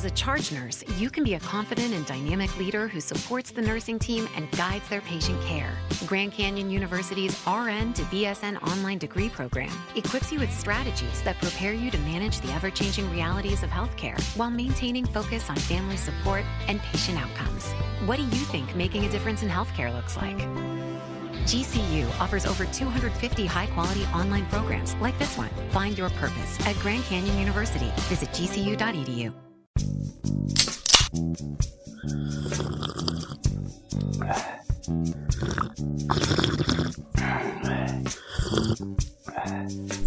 As a charge nurse, you can be a confident and dynamic leader who supports the nursing team and guides their patient care. Grand Canyon University's RN to BSN online degree program equips you with strategies that prepare you to manage the ever changing realities of healthcare while maintaining focus on family support and patient outcomes. What do you think making a difference in healthcare looks like? GCU offers over 250 high quality online programs like this one. Find your purpose at Grand Canyon University. Visit gcu.edu.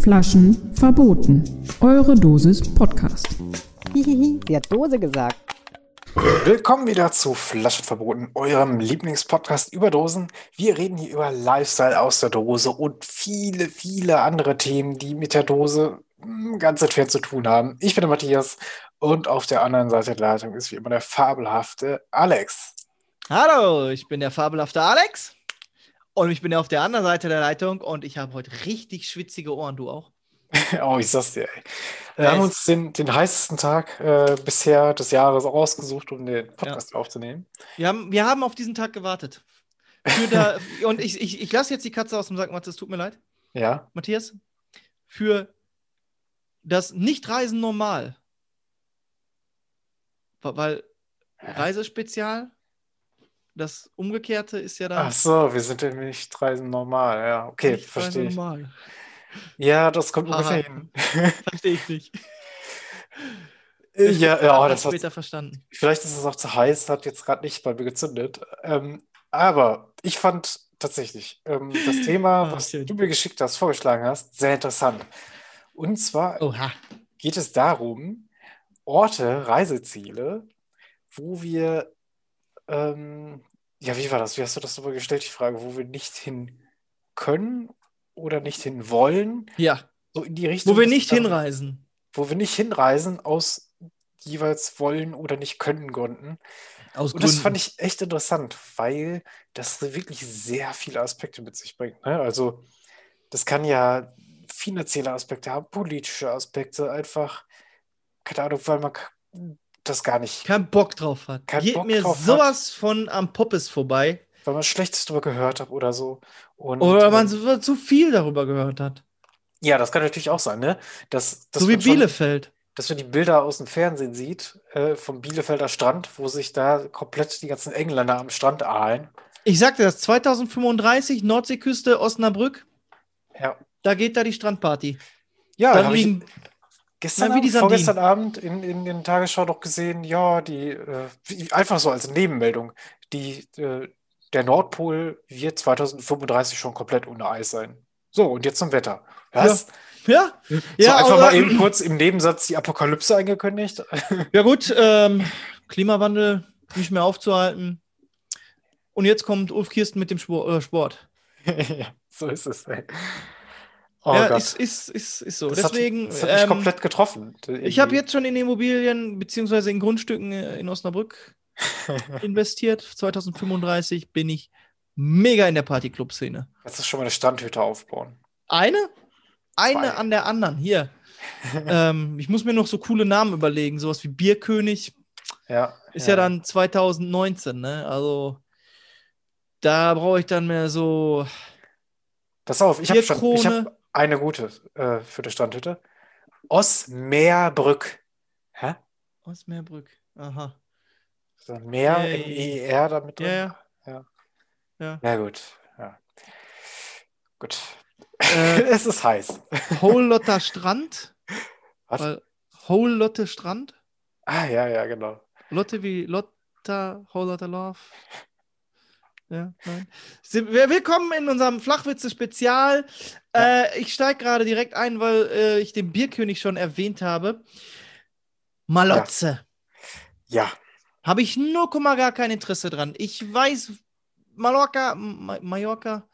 Flaschen verboten. Eure Dosis Podcast. Hihihi, sie hat Dose gesagt. Willkommen wieder zu Flaschen verboten, eurem Lieblingspodcast über Dosen. Wir reden hier über Lifestyle aus der Dose und viele, viele andere Themen, die mit der Dose hm, ganz entfernt zu tun haben. Ich bin der Matthias und auf der anderen Seite der Leitung ist wie immer der fabelhafte Alex. Hallo, ich bin der fabelhafte Alex und ich bin auf der anderen Seite der Leitung und ich habe heute richtig schwitzige Ohren, du auch? oh, ich sag's dir, ey. Wir haben uns den, den heißesten Tag äh, bisher des Jahres ausgesucht, um den Podcast ja. aufzunehmen. Wir haben, wir haben auf diesen Tag gewartet. Da, und ich, ich, ich lasse jetzt die Katze aus dem Sack, Matthias, es tut mir leid. Ja. Matthias, für das Nicht-Reisen normal. Weil Reisespezial, das Umgekehrte ist ja dann. Ach so, wir sind ja nicht Reisen normal. Ja, okay, verstehe ich. Normal. Ja, das kommt Aha. ungefähr hin. Verstehe ich nicht. ja, ja, das später hat, verstanden. Vielleicht ist es auch zu heiß, hat jetzt gerade nicht bei mir gezündet. Ähm, aber ich fand tatsächlich ähm, das Thema, was schön. du mir geschickt hast, vorgeschlagen hast, sehr interessant. Und zwar Oha. geht es darum, Orte, Reiseziele, wo wir, ähm, ja, wie war das? Wie hast du das darüber gestellt, die Frage, wo wir nicht hin können oder nicht hin wollen. Ja. So in die Richtung. Wo wir nicht hinreisen. Wo wir nicht hinreisen aus jeweils wollen oder nicht können Gründen. Aus und das fand ich echt interessant, weil das wirklich sehr viele Aspekte mit sich bringt. Ne? Also das kann ja finanzielle Aspekte haben, politische Aspekte, einfach, keine Ahnung, weil man das gar nicht. Kein Bock drauf hat. Geht Bock mir sowas hat. von am Poppes vorbei weil man Schlechtes darüber gehört hat oder so. Und, oder man ähm, zu viel darüber gehört hat. Ja, das kann natürlich auch sein, ne? Dass, dass so wie Bielefeld. Schon, dass man die Bilder aus dem Fernsehen sieht, äh, vom Bielefelder Strand, wo sich da komplett die ganzen Engländer am Strand ahlen. Ich sagte das, 2035, Nordseeküste, Osnabrück. Ja. Da geht da die Strandparty. Ja, da liegen. Gestern Abend, vorgestern Abend in, in den Tagesschau doch gesehen, ja, die, äh, einfach so als Nebenmeldung, die, äh, der Nordpol wird 2035 schon komplett ohne Eis sein. So, und jetzt zum Wetter. Was? Ja. Ja, ja so einfach mal eben kurz im Nebensatz die Apokalypse angekündigt. Ja, gut, ähm, Klimawandel nicht mehr aufzuhalten. Und jetzt kommt Ulf Kirsten mit dem äh, Sport. ja, so ist es. Ey. Oh ja, ist, ist, ist, ist so. Das Deswegen. Hat, das hat mich ähm, komplett getroffen. Irgendwie. Ich habe jetzt schon in Immobilien beziehungsweise in Grundstücken äh, in Osnabrück investiert. 2035 bin ich mega in der Partyclub-Szene. Jetzt ist schon mal eine Standhütte aufbauen. Eine? Eine Zwei. an der anderen. Hier. ähm, ich muss mir noch so coole Namen überlegen. Sowas wie Bierkönig. Ja. Ist ja, ja dann 2019, ne? Also da brauche ich dann mehr so. Pass auf, ich habe hab eine gute äh, für die Standhütte. Osmeerbrück. Hä? Osmeerbrück. Aha. So mehr äh, im ER damit drin? Ja, ja. Ja, ja gut. Ja. Gut. Äh, es ist heiß. Whole Lotter Strand. Was? Whole Lotte Strand. Ah, ja, ja, genau. Lotte wie Lotta, Whole Lotte Love. Ja, nein. Willkommen in unserem Flachwitze-Spezial. Ja. Äh, ich steige gerade direkt ein, weil äh, ich den Bierkönig schon erwähnt habe. Malotze. Ja. ja. Habe ich nur gar kein Interesse dran. Ich weiß, Mallorca, Ma Mallorca,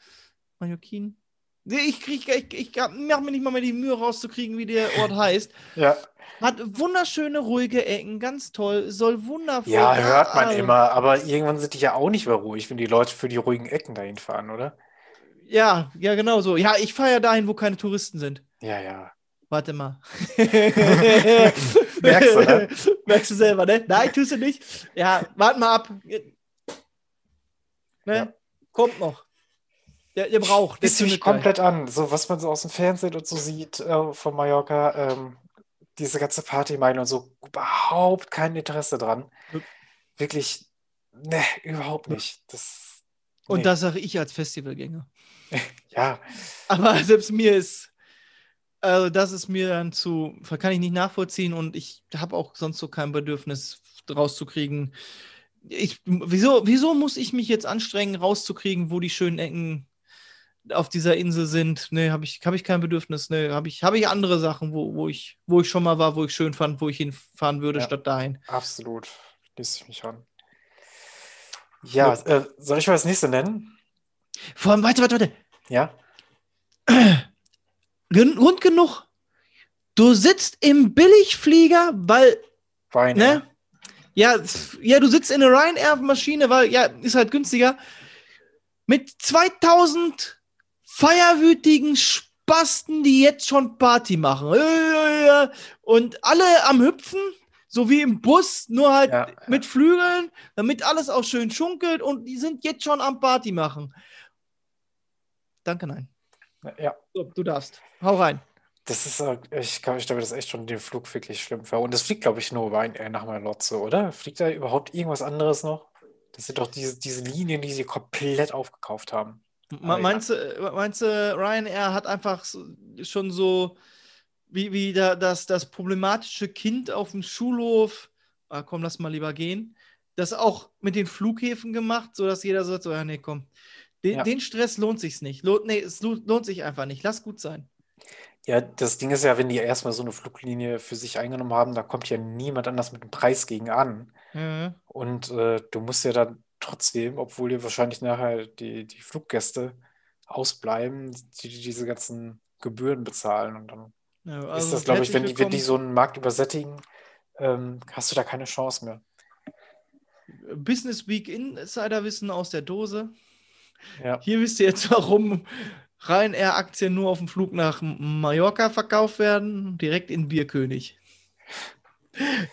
Mallorquin. Ich, krieg, ich, ich mache mir nicht mal mehr die Mühe rauszukriegen, wie der Ort heißt. ja. Hat wunderschöne, ruhige Ecken, ganz toll, soll wundervoll. Ja, hört man immer, aber irgendwann sind die ja auch nicht mehr ruhig, wenn die Leute für die ruhigen Ecken dahin fahren, oder? Ja, ja, genau so. Ja, ich fahre ja dahin, wo keine Touristen sind. Ja, ja. warte mal. Merkst du, ne? Merkst du selber, ne? Nein, tust du nicht. Ja, warte mal ab. Ne? Ja. Kommt noch. Der, der braucht. Der mich gleich. komplett an. So, was man so aus dem Fernsehen und so sieht äh, von Mallorca, ähm, diese ganze Partymeile und so, überhaupt kein Interesse dran. Wirklich, ne, überhaupt nicht. Das, Und nee. das sage ich als Festivalgänger. ja, Aber selbst mir ist, also das ist mir dann zu, kann ich nicht nachvollziehen und ich habe auch sonst so kein Bedürfnis rauszukriegen. Ich, wieso, wieso muss ich mich jetzt anstrengen, rauszukriegen, wo die schönen Ecken auf dieser Insel sind? Ne, habe ich, hab ich kein Bedürfnis. Ne, habe ich, hab ich andere Sachen, wo, wo, ich, wo ich schon mal war, wo ich schön fand, wo ich hinfahren würde, Ja. statt dahin. absolut. Schließe ich mich an. Ja, äh, soll ich mal das nächste nennen? Vor allem, warte, warte, warte. Ja? Grund genug. Du sitzt im Billigflieger, weil Wein. Ne? Ja, ja, du sitzt in einer Ryanair-Maschine, weil, ja, ist halt günstiger. Mit 2000 feierwütigen Spasten, die jetzt schon Party machen. Äh, Und alle am Hüpfen, so wie im Bus, nur halt Ja, ja. mit Flügeln, damit alles auch schön schunkelt und die sind jetzt schon am Party machen. Danke, nein. Ja, So, du darfst. Hau rein. das ist, äh, ich glaube, ich mir das echt schon den Flug wirklich schlimm vor. Und das fliegt, glaube ich, nur Wein, äh, nach Malotze, oder? Fliegt da überhaupt irgendwas anderes noch? Das sind doch diese, diese Linien, die sie komplett aufgekauft haben. Ah, ja. Meinst du, äh, meinst du, Ryanair hat einfach schon so, wie, wie da, das, das problematische Kind auf dem Schulhof, ah, komm, lass mal lieber gehen, das auch mit den Flughäfen gemacht, sodass jeder sagt, so, ja, nee, komm, den, Ja. den Stress lohnt sich's nicht. Lohnt, nee, es lohnt, lohnt sich einfach nicht. Lass gut sein. Ja, das Ding ist ja, wenn die erstmal so eine Fluglinie für sich eingenommen haben, da kommt ja niemand anders mit dem Preis gegen an. Ja. Und äh, du musst ja dann trotzdem, obwohl dir wahrscheinlich nachher die, die Fluggäste ausbleiben, die, die diese ganzen Gebühren bezahlen. Und dann Ja, ist also das, glaube ich, wenn die, wenn die so einen Markt übersättigen, ähm, hast du da keine Chance mehr. Business Week Insiderwissen aus der Dose. Ja, Hier wisst ihr jetzt, warum Ryanair-Aktien nur auf dem Flug nach Mallorca verkauft werden, direkt in Bierkönig.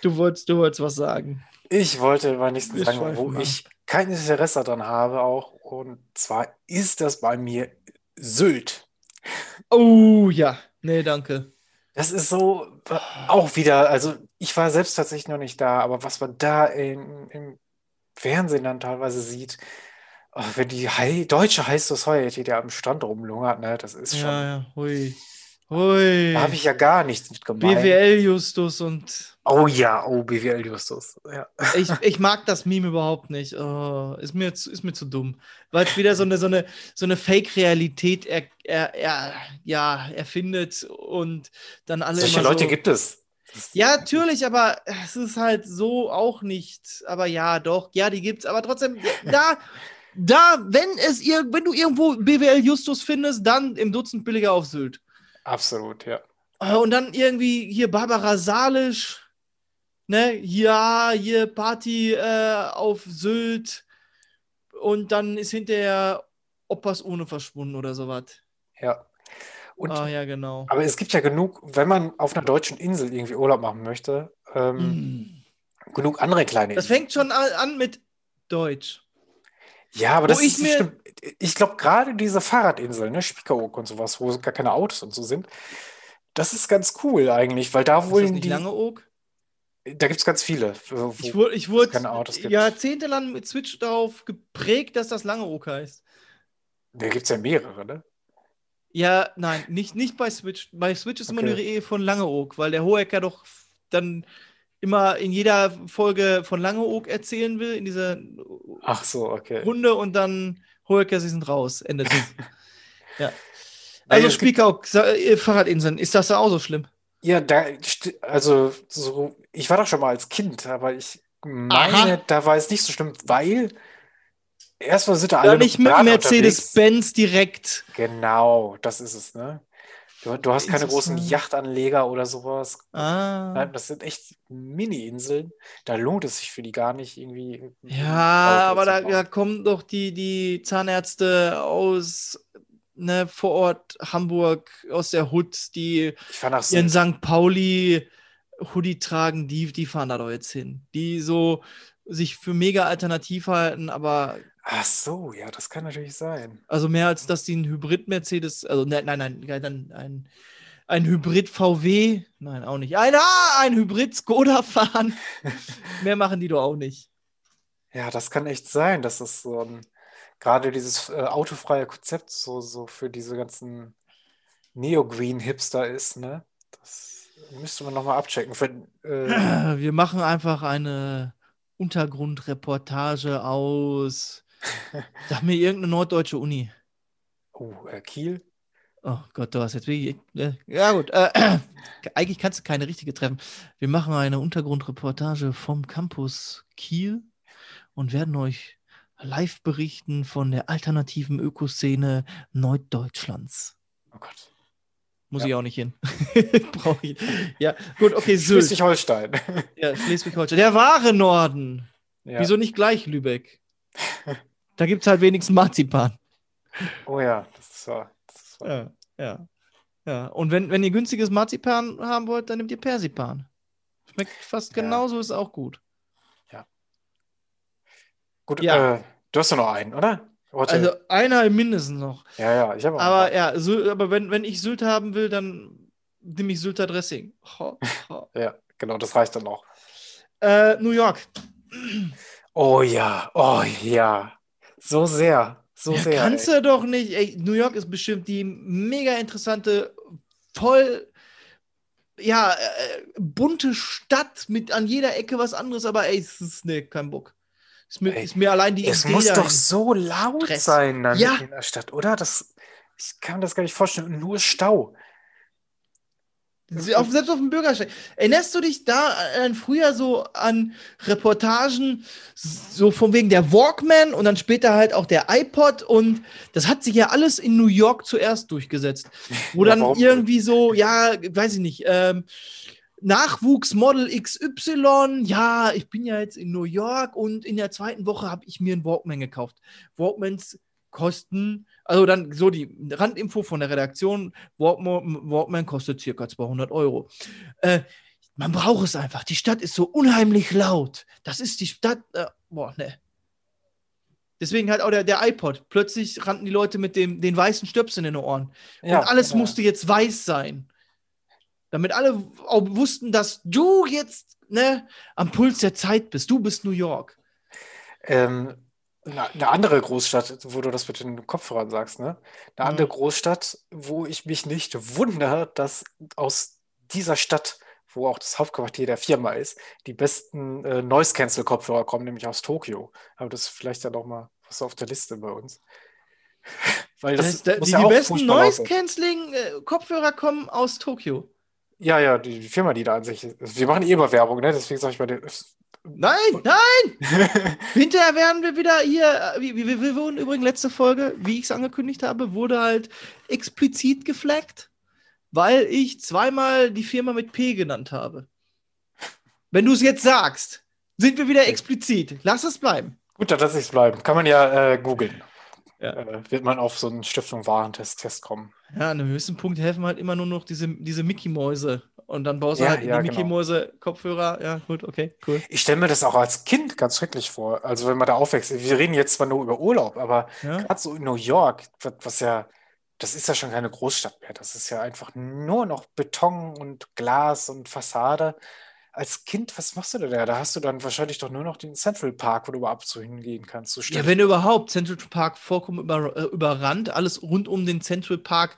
Du wolltest, du wolltest was sagen. ich wollte mal nächsten Wir sagen, wo ich kein Interesse daran habe auch. Und zwar ist das bei mir Sylt. Oh ja, nee, danke. Das ist so auch wieder, also ich war selbst tatsächlich noch nicht da, aber was man da in, im Fernsehen dann teilweise sieht, oh, wenn die High, deutsche High Society da am Strand rumlungert, ne, das ist schon, Ja, ja, hui. Hui. da habe ich ja gar nichts mit gemeint. BWL-Justus und Oh ja, oh, BWL Justus. Ja. ich, ich mag das Meme überhaupt nicht. Oh, ist, mir zu, ist mir zu dumm. Weil es wieder so eine, so eine, so eine Fake-Realität er, er, er, ja, erfindet und dann alle Solche Leute so, gibt es. Ja, natürlich, aber es ist halt so auch nicht. Aber ja, doch, ja, die gibt's. Aber trotzdem, da, da, wenn es ir wenn du irgendwo BWL Justus findest, dann im Dutzend billiger auf Sylt. Absolut, ja. Äh, Und dann irgendwie hier Barbara Salisch, ne, ja, hier Party äh, auf Sylt. Und dann ist hinterher Oppas ohne verschwunden oder sowas. Ja. Und, Ah, ja, genau. aber es gibt ja genug, wenn man auf einer deutschen Insel irgendwie Urlaub machen möchte, ähm, Mm. genug andere kleine Das Inseln. fängt schon an mit Deutsch. Ja, aber das ich ist mir- stimmt. Ich glaube, gerade diese Fahrradinseln, ne, Spiekeroog und sowas, wo gar keine Autos und so sind, das ist ganz cool eigentlich, weil da Ist nicht die, Langeoog? da gibt es ganz viele. Wo, Ich wurde, ich wurde keine Autos gibt. jahrzehntelang mit Switch darauf geprägt, dass das Langeoog heißt. da gibt es ja mehrere, ne? Ja, nein, nicht, nicht bei Switch. Bei Switch ist immer Okay. nur die Rede von Langeoog, weil der Hohecker doch dann immer in jeder Folge von Langeoog erzählen will, in dieser Ach so, okay. Runde und dann Hohecker, sie sind raus. Ende. ja. Naja, Also es Spiekeroog, Sa- äh, Fahrradinseln, ist das da auch so schlimm? Ja, da, also so, ich war doch schon mal als Kind, aber ich meine, Aha. da war es nicht so schlimm, weil erstmal sind da Ja, alle nicht mit Mercedes-Benz direkt. Genau, das ist es, ne? Du, du hast keine großen. Yachtanleger oder sowas. Ah. Nein, das sind echt Mini-Inseln. Da lohnt es sich für die gar nicht irgendwie. Ja, aber da, da kommen doch die, die Zahnärzte aus ne, vor Ort Hamburg aus der Hood, die das ihren St. Pauli Hoodie tragen, die, die fahren da doch jetzt hin. Die so sich für mega alternativ halten, aber Ach so, ja, das kann natürlich sein. also mehr als dass die ein Hybrid-Mercedes, also ne, nein, nein, nein, ein, ein, ein Hybrid-VW, nein, auch nicht. Ein, ah, ein Hybrid-Skoda fahren. mehr machen die doch auch nicht. Ja, das kann echt sein, dass es so ein, gerade dieses äh, autofreie Konzept so, so für diese ganzen Neo-Green-Hipster ist, ne? Das müsste man nochmal abchecken. Für, äh, Wir machen einfach eine Untergrundreportage aus. Sag mir irgendeine norddeutsche Uni. oh, äh, Kiel? Oh Gott, du hast jetzt wirklich. äh, Ja, gut. Äh, eigentlich kannst du keine richtige treffen. Wir machen eine Untergrundreportage vom Campus Kiel und werden euch live berichten von der alternativen Ökoszene Norddeutschlands. Oh Gott. Muss Ja. ich auch nicht hin. Brauche ich. Ja, gut, okay, Sylt. Schleswig-Holstein. Ja, Schleswig-Holstein. Der wahre Norden. Ja. Wieso nicht gleich Lübeck? Da gibt es halt wenigstens Marzipan. Oh ja, das ist wahr. Das ist wahr. Ja, ja. Ja, und wenn, wenn ihr günstiges Marzipan haben wollt, dann nehmt ihr Persipan. Schmeckt fast Ja. genauso, ist auch gut. Gut, Ja. äh, du hast ja noch einen, oder? Warte. Also einer mindestens noch. ja, ja, ich habe auch Aber ja, Sylt, aber wenn, wenn ich Sylt haben will, dann nehme ich Sylter Dressing. Ho, ho. Ja, genau, das reicht dann auch. äh, New York. Oh ja, oh ja. So sehr, so Ja, sehr. kannst ey. du doch nicht. Ey, New York ist bestimmt die mega interessante, voll, ja, äh, bunte Stadt mit an jeder Ecke was anderes, aber ey, es ist, nee, kein Bock. Ist mir, Ey, ist mir allein die Es Idee muss doch so laut Stress. sein dann Ja. in der Stadt, oder? Das, ich kann mir das gar nicht vorstellen. Nur Stau. Auf, selbst auf dem Bürgersteig. Erinnerst du dich da an früher so an Reportagen, so von wegen der Walkman und dann später halt auch der iPod und das hat sich ja alles in New York zuerst durchgesetzt. Wo Ja, dann warum? irgendwie so, ja, weiß ich nicht, ähm, Nachwuchsmodel XY, ja, ich bin ja jetzt in New York und in der zweiten Woche habe ich mir einen Walkman gekauft. Walkmans kosten, also dann so die Randinfo von der Redaktion, Walkman, Walkman kostet circa 200 Euro. Äh, man braucht es einfach. Die Stadt ist so unheimlich laut. Das ist die Stadt, äh, boah, ne. Deswegen halt auch der, der iPod. Plötzlich rannten die Leute mit dem, den weißen Stöpseln in den Ohren. Ja, und alles genau. musste jetzt weiß sein. Damit alle auch wussten, dass du jetzt ne, am Puls der Zeit bist. Du bist New York. Ähm, eine, andere Großstadt, wo du das mit den Kopfhörern sagst, ne? Eine Mhm. andere Großstadt, wo ich mich nicht wundere, dass aus dieser Stadt, wo auch das Hauptquartier der Firma ist, die besten äh, Noise-Cancel-Kopfhörer kommen, nämlich aus Tokio. Aber das ist vielleicht ja noch mal was auf der Liste bei uns. Weil das, Das, da, muss die ja die besten furchtbar laut sein. Noise-Canceling-Kopfhörer kommen aus Tokio. Ja, ja, die, die Firma, die da an sich ist. Wir machen eh immer Werbung, ne? Deswegen sage ich mal, Nein, nein! Hinterher werden wir wieder hier, äh, wie, wie, wir wurden übrigens letzte Folge, wie ich es angekündigt habe, wurde halt explizit geflaggt, weil ich zweimal die Firma mit P genannt habe. Wenn du es jetzt sagst, sind wir wieder explizit. Lass es bleiben. Gut, dann lass ich es bleiben. Kann man ja äh, googeln. Ja. Äh, wird man auf so einen Stiftung Warentest Test kommen. Ja, an einem höchsten Punkt helfen halt immer nur noch diese, diese Mickey-Mäuse. Und dann baust du Ja, halt ja, die genau. Mickey-Mäuse-Kopfhörer. Ja, gut, okay, cool. Ich stelle mir das auch als Kind ganz schrecklich vor. Also wenn man da aufwächst. Wir reden jetzt zwar nur über Urlaub, aber gerade so in New York, was ja, das ist ja schon keine Großstadt mehr. Das ist ja einfach nur noch Beton und Glas und Fassade. Als Kind, was machst du denn da? Da hast du dann wahrscheinlich doch nur noch den Central Park, wo du überhaupt so hingehen kannst. So Ja, wenn überhaupt, Central Park vollkommen über, äh, überrannt. Alles rund um den Central Park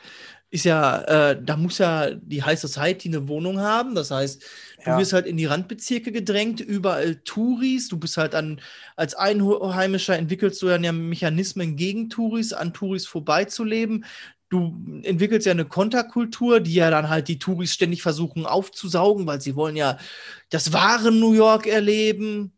ist ja, äh, da muss ja die High Society eine Wohnung haben. Das heißt, du Ja. wirst halt in die Randbezirke gedrängt, überall Touris. Du bist halt an, als Einheimischer entwickelst du dann ja Mechanismen gegen Touris, an Touris vorbeizuleben. Du entwickelst ja eine Konterkultur, die ja dann halt die Touris ständig versuchen aufzusaugen, weil sie wollen ja das wahre New York erleben.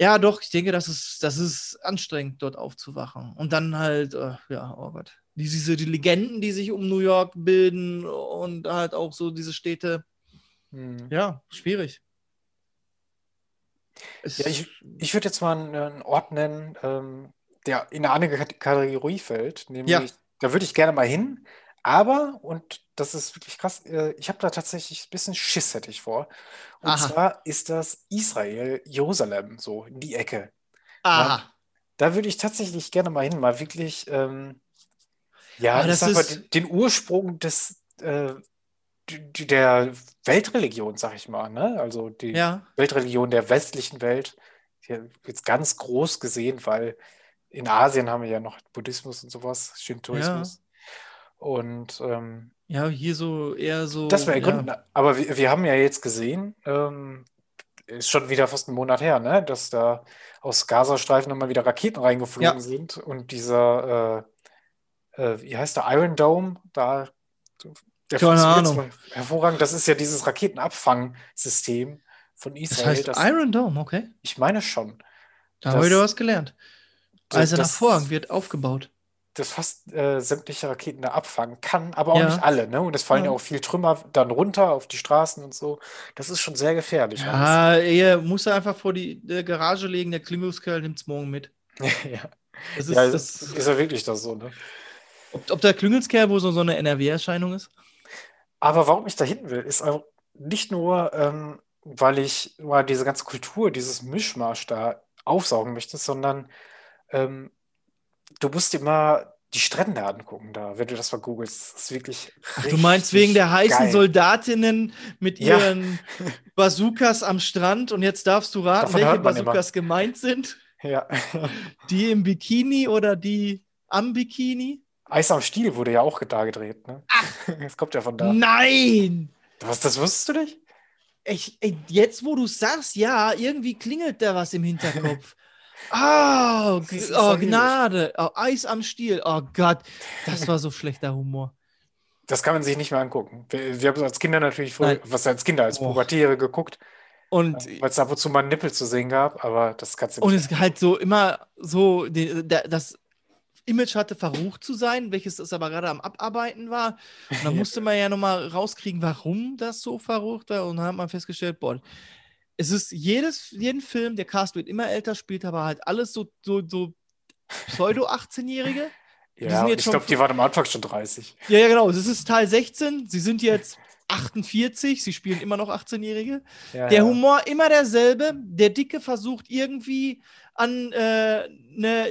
Ja, doch, ich denke, das ist, das ist anstrengend, dort aufzuwachen. Und dann halt, äh, ja, oh Gott. Diese die Legenden, die sich um New York bilden und halt auch so diese Städte. Hm. Ja, schwierig. Ja, ich, ich würde jetzt mal einen, einen Ort nennen, ähm, der in eine andere Kategorie fällt, nämlich ja. da würde ich gerne mal hin, aber, und das ist wirklich krass, äh, ich habe da tatsächlich ein bisschen Schiss, hätte ich vor. Und Aha. zwar ist das Israel, Jerusalem, so in die Ecke. Aha. Da würde ich tatsächlich gerne mal hin, mal wirklich, ähm, ja, ich sag mal, den, den Ursprung des, äh, der Weltreligion, sag ich mal, ne? Also die ja. Weltreligion der westlichen Welt, jetzt ganz groß gesehen, weil in Asien haben wir ja noch Buddhismus und sowas, Shintoismus. Ja. Und ähm, ja, hier so eher so. Das wäre ja. Aber wir, wir, haben ja jetzt gesehen, ähm, ist schon wieder fast ein Monat her, ne, dass da aus Gazastreifen nochmal wieder Raketen reingeflogen ja. sind und dieser, äh, äh, wie heißt der, Iron Dome, da der Keine Ahnung. hervorragend. Das ist ja dieses Raketenabfangsystem von Israel. Das heißt das, Iron Dome, okay. Ich meine schon. Da habe ich wieder was gelernt. Also das, hervorragend wird aufgebaut. Das fast äh, sämtliche Raketen da abfangen kann, aber auch ja. nicht alle. Ne? Und es fallen ja. auch viel Trümmer dann runter auf die Straßen und so. Das ist schon sehr gefährlich. Ja, er muss er einfach vor die Garage legen, der Klingelkerl nimmt es morgen mit. ja. Das ist, ja, das ist ja wirklich das so, ne? Ob, ob der Klüngelskerl wohl so, so eine NRW-Erscheinung ist? Aber warum ich da hinten will, ist auch nicht nur, ähm, weil ich mal diese ganze Kultur, dieses Mischmasch da aufsaugen möchte, sondern ähm, du musst dir mal die Strände angucken da, wenn du das mal googelst. Das ist wirklich Du meinst wegen der heißen geil. Soldatinnen mit ihren ja. Bazookas am Strand und jetzt darfst du raten, Davon welche Bazookas immer. gemeint sind? Ja. die im Bikini oder die am Bikini? Eis am Stiel wurde ja auch da gedreht, ne? Ach, das kommt ja von da. Nein! Was, das wusstest du nicht? Ich, jetzt, wo du sagst, ja, irgendwie klingelt da was im Hinterkopf. Oh, oh Gnade. Oh, Eis am Stiel. Oh Gott, das war so schlechter Humor. Das kann man sich nicht mehr angucken. Wir, wir haben als Kinder natürlich vorher, was als Kinder, als oh. Pubertiere geguckt. Und weil es ab und zu mal einen Nippel zu sehen gab, aber das kannst du nicht. Und es halt so immer so, das Image hatte, verrucht zu sein, welches es aber gerade am Abarbeiten war. Und dann musste man ja nochmal rauskriegen, warum das so verrucht war. Und dann hat man festgestellt, boah, es ist jedes, jeden Film, der Cast wird immer älter, spielt aber halt alles so, so, so Pseudo-18-Jährige. ja, ich glaube, die waren am Anfang schon 30. Ja, ja, genau. Das ist Teil 16. Sie sind jetzt 48, sie spielen immer noch 18-Jährige. Ja, der ja. Humor immer derselbe. Der Dicke versucht irgendwie an äh, eine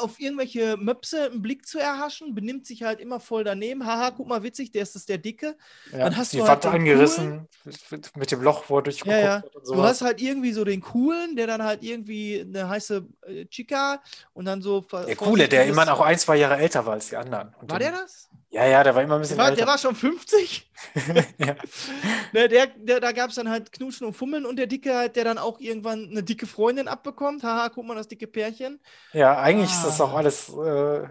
auf irgendwelche Möpse einen Blick zu erhaschen, benimmt sich halt immer voll daneben. Haha, guck mal, witzig, der ist das der Dicke. Ja, dann hast die du halt Wand angerissen mit, mit dem Loch, wo er durchgeguckt ja, ja. Du hast halt irgendwie so den Coolen, der dann halt irgendwie eine heiße äh, Chica und dann so. Der Coole, der immer auch ein, zwei Jahre älter war als die anderen. Und war der das? Ja, ja, der war immer ein bisschen der war, Der war schon 50? ja. ne, der, der, da gab es dann halt Knutschen und Fummeln und der Dicke halt, der dann auch irgendwann eine dicke Freundin abbekommt. Haha, guck mal, das dicke Pärchen. Ja, eigentlich ah. ist das auch ah. alles äh,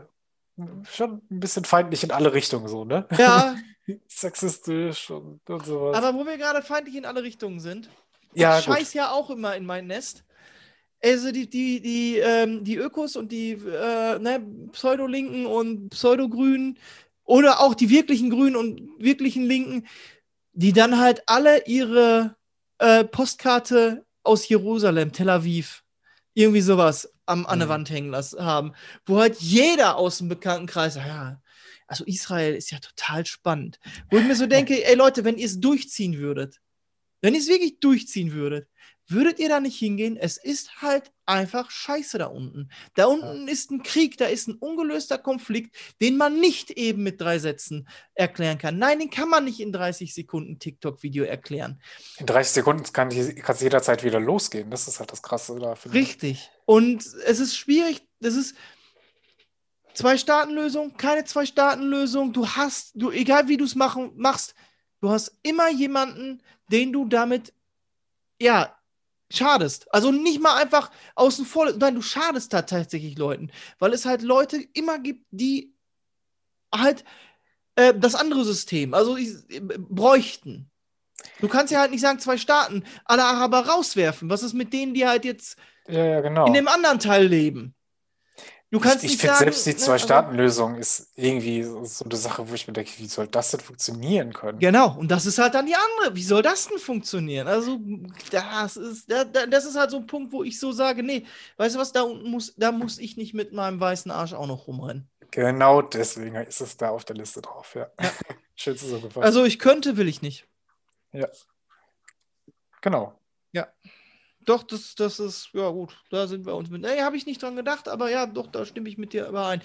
schon ein bisschen feindlich in alle Richtungen so, ne? Ja. Sexistisch und, und sowas. Aber wo wir gerade feindlich in alle Richtungen sind, ja, ich scheiß ja auch immer in mein Nest. Also die, die, die, ähm, die Ökos und die äh, ne, Pseudo-Linken und Pseudo-Grünen, oder auch die wirklichen Grünen und wirklichen Linken, die dann halt alle ihre äh, Postkarte aus Jerusalem, Tel Aviv, irgendwie sowas am, an der mhm. Wand hängen lassen haben, wo halt jeder aus dem Bekanntenkreis, ja, also Israel ist ja total spannend. Wo ich mir so denke, ey Leute, wenn ihr es durchziehen würdet, wenn ihr es wirklich durchziehen würdet, würdet ihr da nicht hingehen? Es ist halt einfach scheiße da unten. Da unten ist ein Krieg, da ist ein ungelöster Konflikt, den man nicht eben mit drei Sätzen erklären kann. Nein, den kann man nicht in 30 Sekunden TikTok-Video erklären. In 30 Sekunden kann es jederzeit wieder losgehen. Das ist halt das Krasse da. Richtig. Und es ist schwierig, das ist. Zwei-Staaten-Lösung, keine Zwei-Staaten-Lösung. Du hast, du, egal wie du es machst, du hast immer jemanden, den du damit ja, schadest. Also nicht mal einfach außen vor. Nein, du schadest da tatsächlich Leuten, weil es halt Leute immer gibt, die halt äh, das andere System, also äh, bräuchten. Du kannst ja halt nicht sagen, zwei Staaten, alle Araber rauswerfen. Was ist mit denen, die halt jetzt ja, ja, genau. in dem anderen Teil leben? Du kannst ich nicht finde selbst die ne, Zwei-Staaten-Lösung ist irgendwie so eine Sache, wo ich mir denke, wie soll das denn funktionieren können? Genau, und das ist halt dann die andere. Wie soll das denn funktionieren? Also, das ist, da, da, das ist halt so ein Punkt, wo ich so sage, nee, weißt du was, da unten muss, da muss ich nicht mit meinem weißen Arsch auch noch rumrennen. Genau deswegen ist es da auf der Liste drauf, ja. Ja. Schön zusammengefasst. Also ich könnte, will ich nicht. ja. Genau. Doch, das, das ist, ja gut, da sind wir uns mit. Ey, habe ich nicht dran gedacht, aber ja, doch, da stimme ich mit dir überein.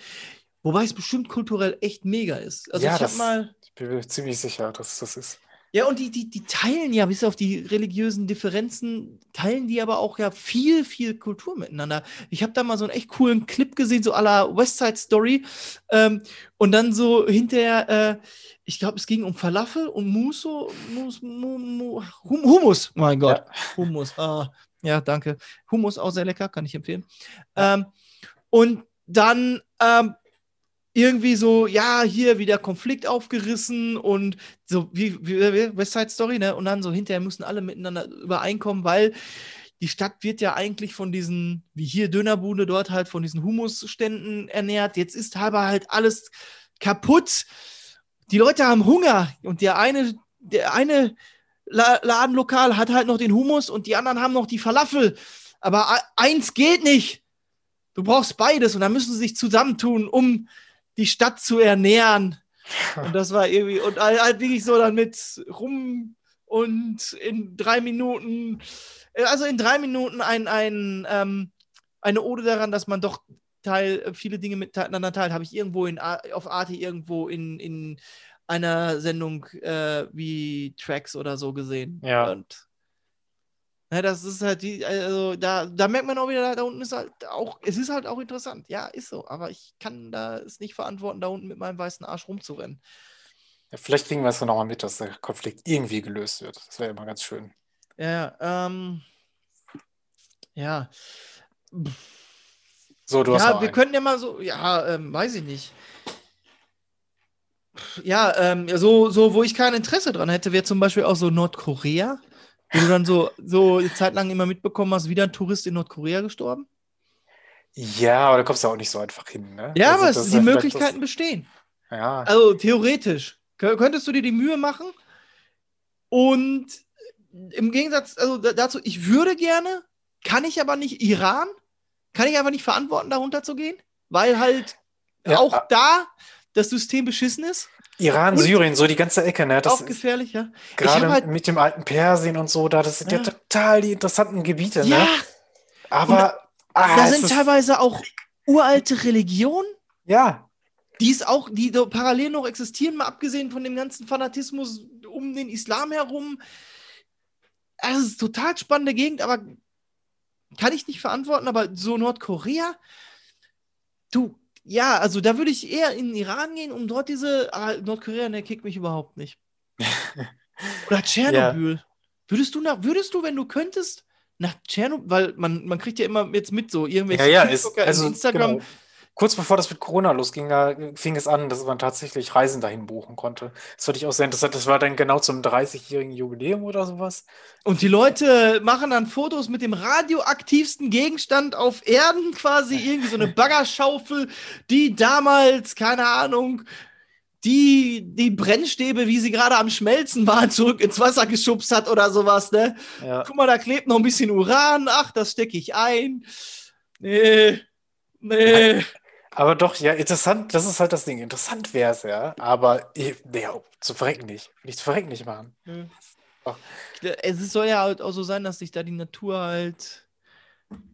Wobei es bestimmt kulturell echt mega ist. Also Ja, ich habe mal. Ich bin mir ziemlich sicher, dass das ist. Ja, und die, die, die teilen ja, bis auf die religiösen Differenzen, teilen die aber auch ja viel, viel Kultur miteinander. Ich habe da mal so einen echt coolen Clip gesehen, so à la West Side Story. Ähm, und dann so hinterher, äh, ich glaube, es ging um Falafel und Muso, Mus, mu, mu, hum, Hummus, mein Gott. Hummus, ah, ja, danke. Hummus auch sehr lecker, kann ich empfehlen. Ähm, und dann ähm, irgendwie so, ja, hier wieder Konflikt aufgerissen und so wie, wie, West Side Story, ne? Und dann so hinterher müssen alle miteinander übereinkommen, weil die Stadt wird ja eigentlich von diesen, wie hier Dönerbude, dort halt von diesen Humusständen ernährt. Jetzt ist aber halt alles kaputt. Die Leute haben Hunger und der eine, der eine Ladenlokal hat halt noch den Humus und die anderen haben noch die Falafel. Aber eins geht nicht. Du brauchst beides und dann müssen sie sich zusammentun, um die Stadt zu ernähren. Und das war irgendwie, und halt wirklich so dann mit rum und in drei Minuten, äh, also in drei Minuten ein, ein, ähm, eine Ode daran, dass man doch teil, viele Dinge miteinander teilt, habe ich irgendwo in, auf Arte irgendwo in, in einer Sendung äh, wie Tracks oder so gesehen. Ja. Und ja, das ist halt die, also da, da merkt man auch wieder, da unten ist halt auch, es ist halt auch interessant. Ja, ist so, aber ich kann da es nicht verantworten, da unten mit meinem weißen Arsch rumzurennen. Ja, vielleicht kriegen wir es dann nochmal mit, dass der Konflikt irgendwie gelöst wird. Das wäre immer ganz schön. Ja, ja, ähm, ja. So, du hast ja, noch wir einen. könnten ja mal so, ja, ähm, weiß ich nicht. Ja, ähm, so, so, wo ich kein Interesse dran hätte, wäre zum Beispiel auch so Nordkorea, wo du dann so, so eine Zeit lang immer mitbekommen hast, wieder ein Tourist in Nordkorea gestorben. Ja, aber da kommst du auch nicht so einfach hin, ne? Ja, Also, aber die ja Möglichkeiten bestehen. Das, ja, Also theoretisch. Kö- Könntest du dir die Mühe machen? Und im Gegensatz also da- dazu, ich würde gerne, kann ich aber nicht Iran, kann ich einfach nicht verantworten, da runterzugehen, weil halt Ja, auch da das System beschissen ist. Iran, Syrien, so die ganze Ecke, ne? Das auch ist gefährlich, ja. gerade halt- mit dem alten Persien und so, da, das sind ja, Ja. total die interessanten Gebiete, Ja, ne? Aber ah, da sind teilweise auch uralte Religionen, ja, die es auch, die parallel noch existieren, mal abgesehen von dem ganzen Fanatismus um den Islam herum. Also, es ist total spannende Gegend, aber kann ich nicht verantworten, aber so Nordkorea, du, ja, also da würde ich eher in den Iran gehen, um dort diese, ah, Nordkorea, der kickt mich überhaupt nicht. Oder Tschernobyl. Würdest du nach, würdest du, wenn du könntest, nach Tschernobyl, weil man, man kriegt ja immer jetzt mit so irgendwelche ja, ja, ist, also Instagram, genau. Kurz bevor das mit Corona losging, da fing es an, dass man tatsächlich Reisen dahin buchen konnte. Das fand ich auch sehr interessant. Das war dann genau zum 30-jährigen Jubiläum oder sowas. Und die Leute machen dann Fotos mit dem radioaktivsten Gegenstand auf Erden, quasi irgendwie so eine Baggerschaufel, die damals, keine Ahnung, die, die Brennstäbe, wie sie gerade am Schmelzen waren, zurück ins Wasser geschubst hat oder sowas, ne? Ja. Guck mal, da klebt noch ein bisschen Uran, ach, das stecke ich ein. Nee, nee. Aber doch, ja, interessant, das ist halt das Ding. Interessant wäre es, ja. Aber nee, zu verrecken nicht. Nicht zu verrecken nicht machen. Es soll ja halt auch so sein, dass sich da die Natur halt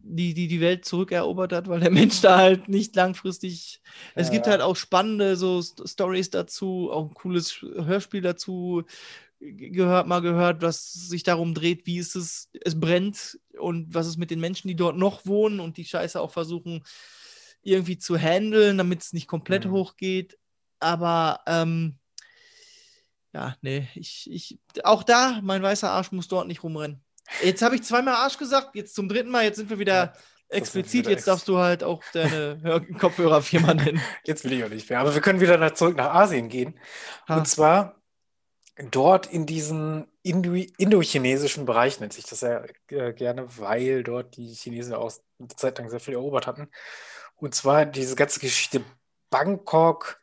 die, die, die Welt zurückerobert hat, weil der Mensch da halt nicht langfristig. Es Ja, gibt halt auch spannende so St- Stories dazu, auch ein cooles Hörspiel dazu ge- gehört, mal gehört, was sich darum dreht, wie ist es, es brennt und was ist mit den Menschen, die dort noch wohnen und die Scheiße auch versuchen irgendwie zu handeln, damit es nicht komplett Mhm. hochgeht. Aber ähm, ja, nee, ich, ich, auch da, mein weißer Arsch muss dort nicht rumrennen. Jetzt habe ich zweimal Arsch gesagt, jetzt zum dritten Mal, jetzt sind wir wieder Ja, explizit, wieder jetzt ex- darfst du halt auch deine Hör Kopfhörerfirma nennen. Jetzt will ich auch nicht mehr. Aber wir können wieder nach, zurück nach Asien gehen. Ha. Und zwar dort in diesen Indo indochinesischen Bereich nennt sich das ja äh, gerne, weil dort die Chinesen aus eine Zeit lang sehr viel erobert hatten. Und zwar diese ganze Geschichte Bangkok,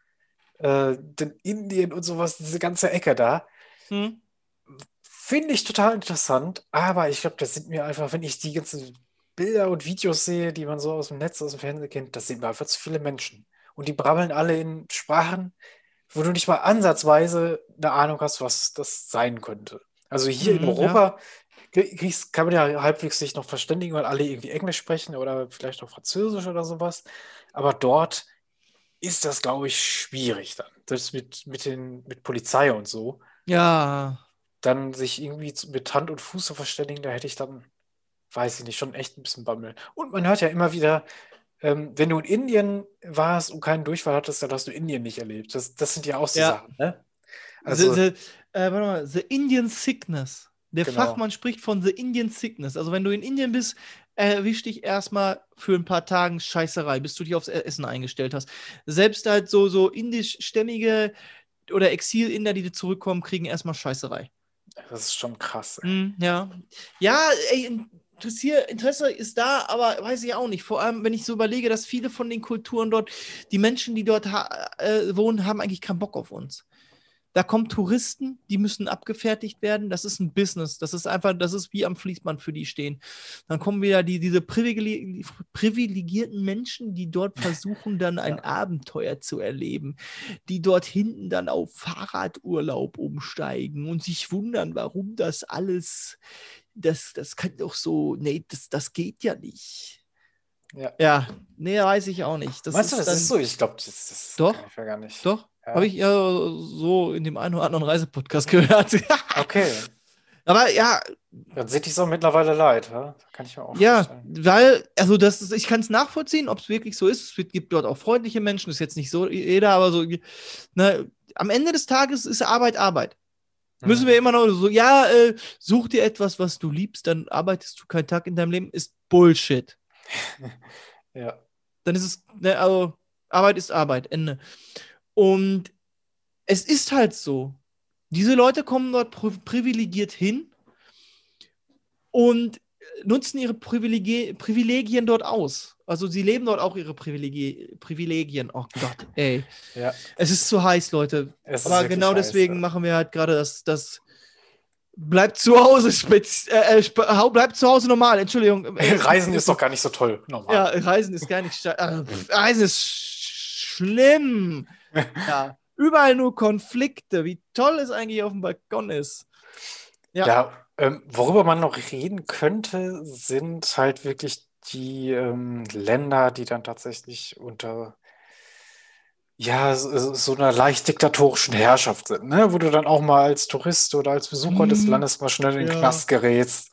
äh, Indien und sowas, diese ganze Ecke da. Hm. Finde ich total interessant, aber ich glaube, das sind mir einfach, wenn ich die ganzen Bilder und Videos sehe, die man so aus dem Netz, aus dem Fernsehen kennt, das sind mir einfach zu viele Menschen. Und die brabbeln alle in Sprachen, wo du nicht mal ansatzweise eine Ahnung hast, was das sein könnte. Also hier mhm, in Europa ja. Kann man ja halbwegs sich noch verständigen, weil alle irgendwie Englisch sprechen oder vielleicht auch Französisch oder sowas. Aber dort ist das, glaube ich, schwierig dann. Das mit, mit, den, mit Polizei und so. Ja. Dann sich irgendwie mit Hand und Fuß zu verständigen, da hätte ich dann, weiß ich nicht, schon echt ein bisschen Bammel. Und man hört ja immer wieder, ähm, wenn du in Indien warst und keinen Durchfall hattest, dann hast du Indien nicht erlebt. Das, das sind ja auch so ja. Sachen, ne? Also, the, the, äh, warte mal, the Indian Sickness. Der genau. Fachmann spricht von The Indian Sickness. Also, wenn du in Indien bist, erwisch dich erstmal für ein paar Tagen Scheißerei, bis du dich aufs Essen eingestellt hast. Selbst halt so, so indischstämmige oder Exil-Inder, die zurückkommen, kriegen erstmal Scheißerei. Das ist schon krass. Mm, ja. Ja, ey, Interesse ist da, aber weiß ich auch nicht. Vor allem, wenn ich so überlege, dass viele von den Kulturen dort, die Menschen, die dort äh, wohnen, haben eigentlich keinen Bock auf uns. Da kommen Touristen, die müssen abgefertigt werden. Das ist ein Business. Das ist einfach, das ist wie am Fließband für die stehen. Dann kommen wieder die, diese privilegi privilegierten Menschen, die dort versuchen, dann ein ja. Abenteuer zu erleben, die dort hinten dann auf Fahrradurlaub umsteigen und sich wundern, warum das alles, das, das kann doch so, nee, das, das geht ja nicht. Ja. ja, nee, weiß ich auch nicht. Das weißt du, das ist so? Ich glaube, das, das doch, kann ich ja gar nicht. Doch, ja. Habe ich ja so in dem einen oder anderen Reisepodcast gehört. okay. Aber ja. Dann sind die so mittlerweile leid, ja? kann ich mir auch Ja, vorstellen. weil, also das ist, ich kann es nachvollziehen, ob es wirklich so ist. Es gibt dort auch freundliche Menschen, ist jetzt nicht so jeder, aber so, ne, am Ende des Tages ist Arbeit Arbeit. Mhm. Müssen wir immer noch so, ja, äh, such dir etwas, was du liebst, dann arbeitest du keinen Tag in deinem Leben, ist Bullshit. ja. Dann ist es, ne, also Arbeit ist Arbeit, Ende. Und es ist halt so. Diese Leute kommen dort privilegiert hin und nutzen ihre Privilegi Privilegien dort aus. Also sie leben dort auch ihre Privilegi Privilegien. Oh Gott, ey. Ja. Es ist zu heiß, Leute. Aber genau heiß, deswegen ja. machen wir halt gerade das, das Bleibt zu Hause spitz, äh, äh bleibt zu Hause normal, Entschuldigung. Reisen ist doch gar nicht so toll, normal. Ja, Reisen ist gar nicht, äh, Reisen ist schlimm. Ja. Überall nur Konflikte. Wie toll es eigentlich auf dem Balkon ist. Ja, ja ähm, worüber man noch reden könnte, sind halt wirklich die ähm, Länder, die dann tatsächlich unter ja, so, so einer leicht diktatorischen Herrschaft sind, ne? wo du dann auch mal als Tourist oder als Besucher mhm. des Landes mal schnell in den ja. Knast gerätst.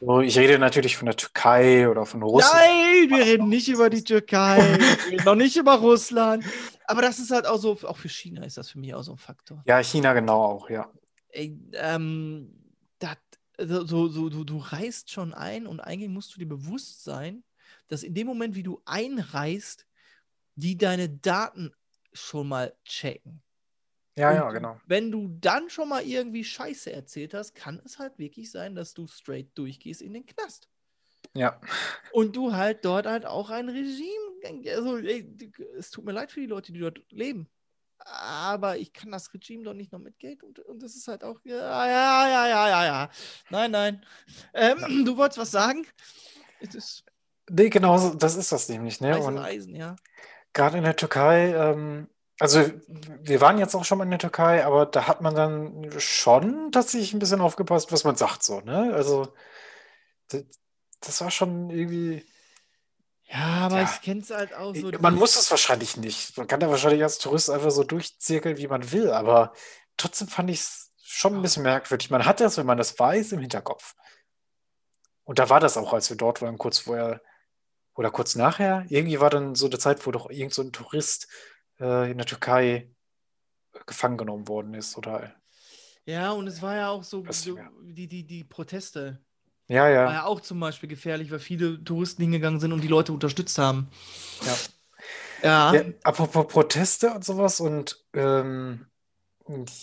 So, ich rede natürlich von der Türkei oder von Russland. Nein, wir reden nicht über die Türkei, wir reden noch nicht über Russland. Aber das ist halt auch so, auch für China ist das für mich auch so ein Faktor. Ja, China genau auch, ja. Ey, ähm, dat, so, so, du, du reist schon ein und eigentlich musst du dir bewusst sein, dass in dem Moment, wie du einreist, die deine Daten schon mal checken. Ja, und ja, genau. Wenn du dann schon mal irgendwie Scheiße erzählt hast, kann es halt wirklich sein, dass du straight durchgehst in den Knast. Ja. Und du halt dort halt auch ein Regime, also ey, es tut mir leid für die Leute, die dort leben. Aber ich kann das Regime doch nicht noch mit Geld und, und das ist halt auch, ja, ja, ja, ja, ja, ja. Nein, nein. Ähm, ja. Du wolltest was sagen? Es ist nee, genau, das ist das nämlich, ne? Eisen, Eisen, ja. Gerade in der Türkei, ähm, also wir waren jetzt auch schon mal in der Türkei, aber da hat man dann schon tatsächlich ein bisschen aufgepasst, was man sagt, so, ne? Also das, das war schon irgendwie. Ja, aber ja. ich kenne es halt auch so. Man muss es wahrscheinlich nicht. Man kann da wahrscheinlich als Tourist einfach so durchzirkeln, wie man will, aber trotzdem fand ich es schon ein bisschen merkwürdig. Man hat das, wenn man das weiß, im Hinterkopf. Und da war das auch, als wir dort waren, kurz vorher oder kurz nachher. Irgendwie war dann so eine Zeit, wo doch irgend so ein Tourist äh, in der Türkei gefangen genommen worden ist, oder? Ja, und es war ja auch so, so die, die, die Proteste. Ja, ja. War ja auch zum Beispiel gefährlich, weil viele Touristen hingegangen sind und die Leute unterstützt haben. Ja. Ja. ja apropos Proteste und sowas und ähm,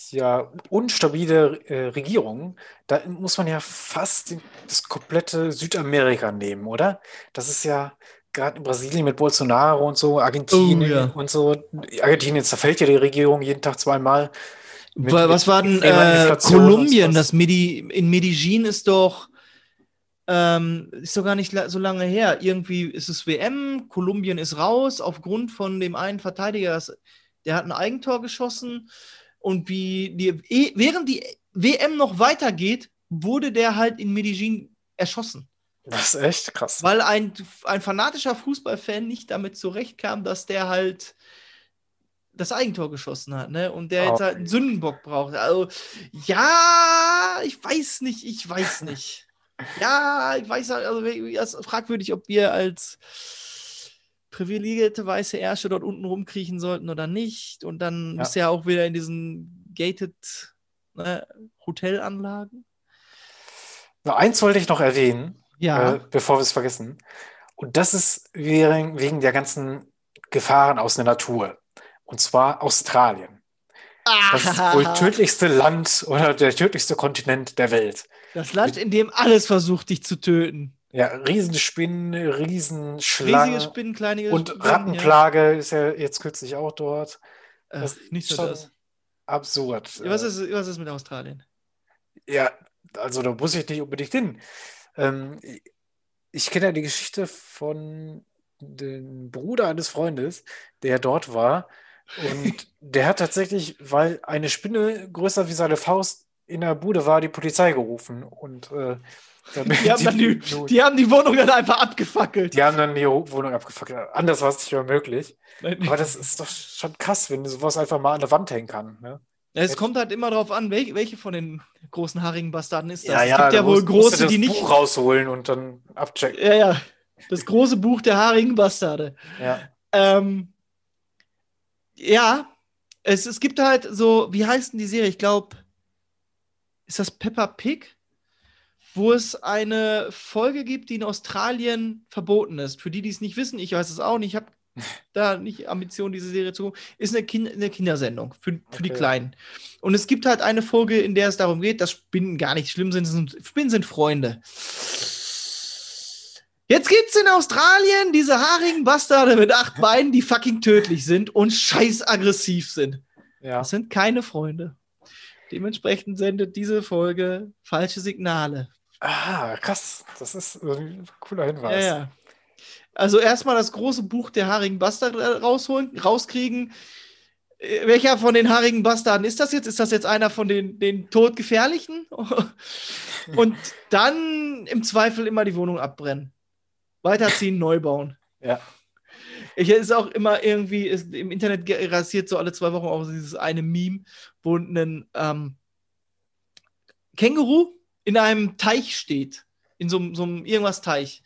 ja, unstabile äh, Regierungen, da muss man ja fast das komplette Südamerika nehmen, oder? Das ist ja, gerade in Brasilien mit Bolsonaro und so, Argentinien Oh, ja. und so. Argentinien zerfällt ja die Regierung jeden Tag zweimal. Mit- Wa- Was mit war denn äh, Kolumbien? Das Medi in Medellin ist doch ähm, ist doch gar nicht la so lange her. Irgendwie ist es WM, Kolumbien ist raus aufgrund von dem einen Verteidiger, der hat ein Eigentor geschossen und wie die, eh- während die WM noch weitergeht, wurde der halt in Medellin erschossen, Das ist echt krass. weil ein, ein fanatischer Fußballfan nicht damit zurechtkam, dass der halt das Eigentor geschossen hat, ne? Und der Oh. jetzt halt einen Sündenbock braucht. Also, ja, ich weiß nicht, ich weiß nicht. ja, ich weiß halt, also es ist fragwürdig, ob wir als privilegierte weiße Ärsche dort unten rumkriechen sollten oder nicht. Und dann Ja. bist du ja auch wieder in diesen gated ne, Hotelanlagen. Na, eins wollte ich noch erwähnen, Ja. äh, bevor wir es vergessen. Und das ist wegen, wegen der ganzen Gefahren aus der Natur. Und zwar Australien. Das ist wohl tödlichste Land oder der tödlichste Kontinent der Welt. Das Land, in dem alles versucht, dich zu töten. Ja, Riesenspinnen, Riesige Riesenschlangen Spinnen, kleine und Spinnen, Rattenplage ist ja jetzt kürzlich auch dort. Ja. Ach, Das nicht so das. absurd. Ja, was, ist, was ist mit Australien? Ja, also da muss ich nicht unbedingt hin. Ähm, ich kenne ja die Geschichte von dem Bruder eines Freundes, der dort war. Und der hat tatsächlich, weil eine Spinne größer wie seine Faust in der Bude war, die Polizei gerufen. Und äh, Die haben, dann die, die, die haben die Wohnung dann einfach abgefackelt. die haben dann die Wohnung abgefackelt. Anders war es nicht mehr möglich. Aber das ist doch schon krass, wenn sowas einfach mal an der Wand hängen kann. Ne? Es kommt halt immer darauf an, welche, welche von den großen haarigen Bastarden ist das. Ja, es ja, gibt ja wohl musst- musst große, die das nicht. Buch rausholen und dann abchecken. Ja, ja. Das große Buch der haarigen Bastarde. Ja. Ähm, ja, es, es gibt halt so, wie heißt denn die Serie? Ich glaube, ist das Peppa Pig? Wo es eine Folge gibt, die in Australien verboten ist. Für die, die es nicht wissen, ich weiß es auch nicht, ich habe da nicht Ambition, diese Serie zu gucken, ist eine, kind eine Kindersendung für, für die Okay. Kleinen. Und es gibt halt eine Folge, in der es darum geht, dass Spinnen gar nicht schlimm sind. sind Spinnen sind Freunde. Jetzt gibt's in Australien diese haarigen Bastarde mit acht Beinen, die fucking tödlich sind und scheiß aggressiv sind. Ja. Das sind keine Freunde. Dementsprechend sendet diese Folge falsche Signale. Ah, krass. Das ist ein cooler Ja, Hinweis. ja. Also erstmal das große Buch der haarigen Bastarde rausholen, rauskriegen. Äh, Welcher von den haarigen Bastarden ist das jetzt? Ist das jetzt einer von den, den todgefährlichen? Und dann im Zweifel immer die Wohnung abbrennen. Weiterziehen, neu bauen. Ja. Ich ist auch immer irgendwie, ist, im Internet rasiert so alle zwei Wochen auch dieses eine Meme, wo ein ähm, Känguru in einem Teich steht. In so, so einem irgendwas Teich.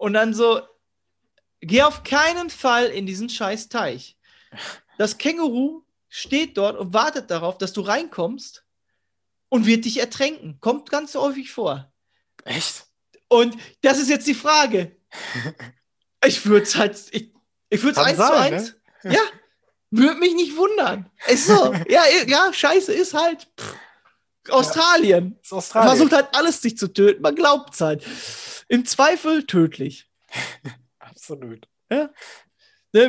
Und dann so, geh auf keinen Fall in diesen scheiß Teich. Das Känguru steht dort und wartet darauf, dass du reinkommst und wird dich ertränken. Kommt ganz häufig vor. Echt? Und das ist jetzt die Frage. Ich würde es halt, ich, ich würde es eins zu eins. Ja, würde mich nicht wundern. Ist so. ja, ja, scheiße, ist halt pff, Australien. Ist Australien. Versucht halt alles dich zu töten. Man glaubt es halt. Im Zweifel tödlich. Absolut. Ne,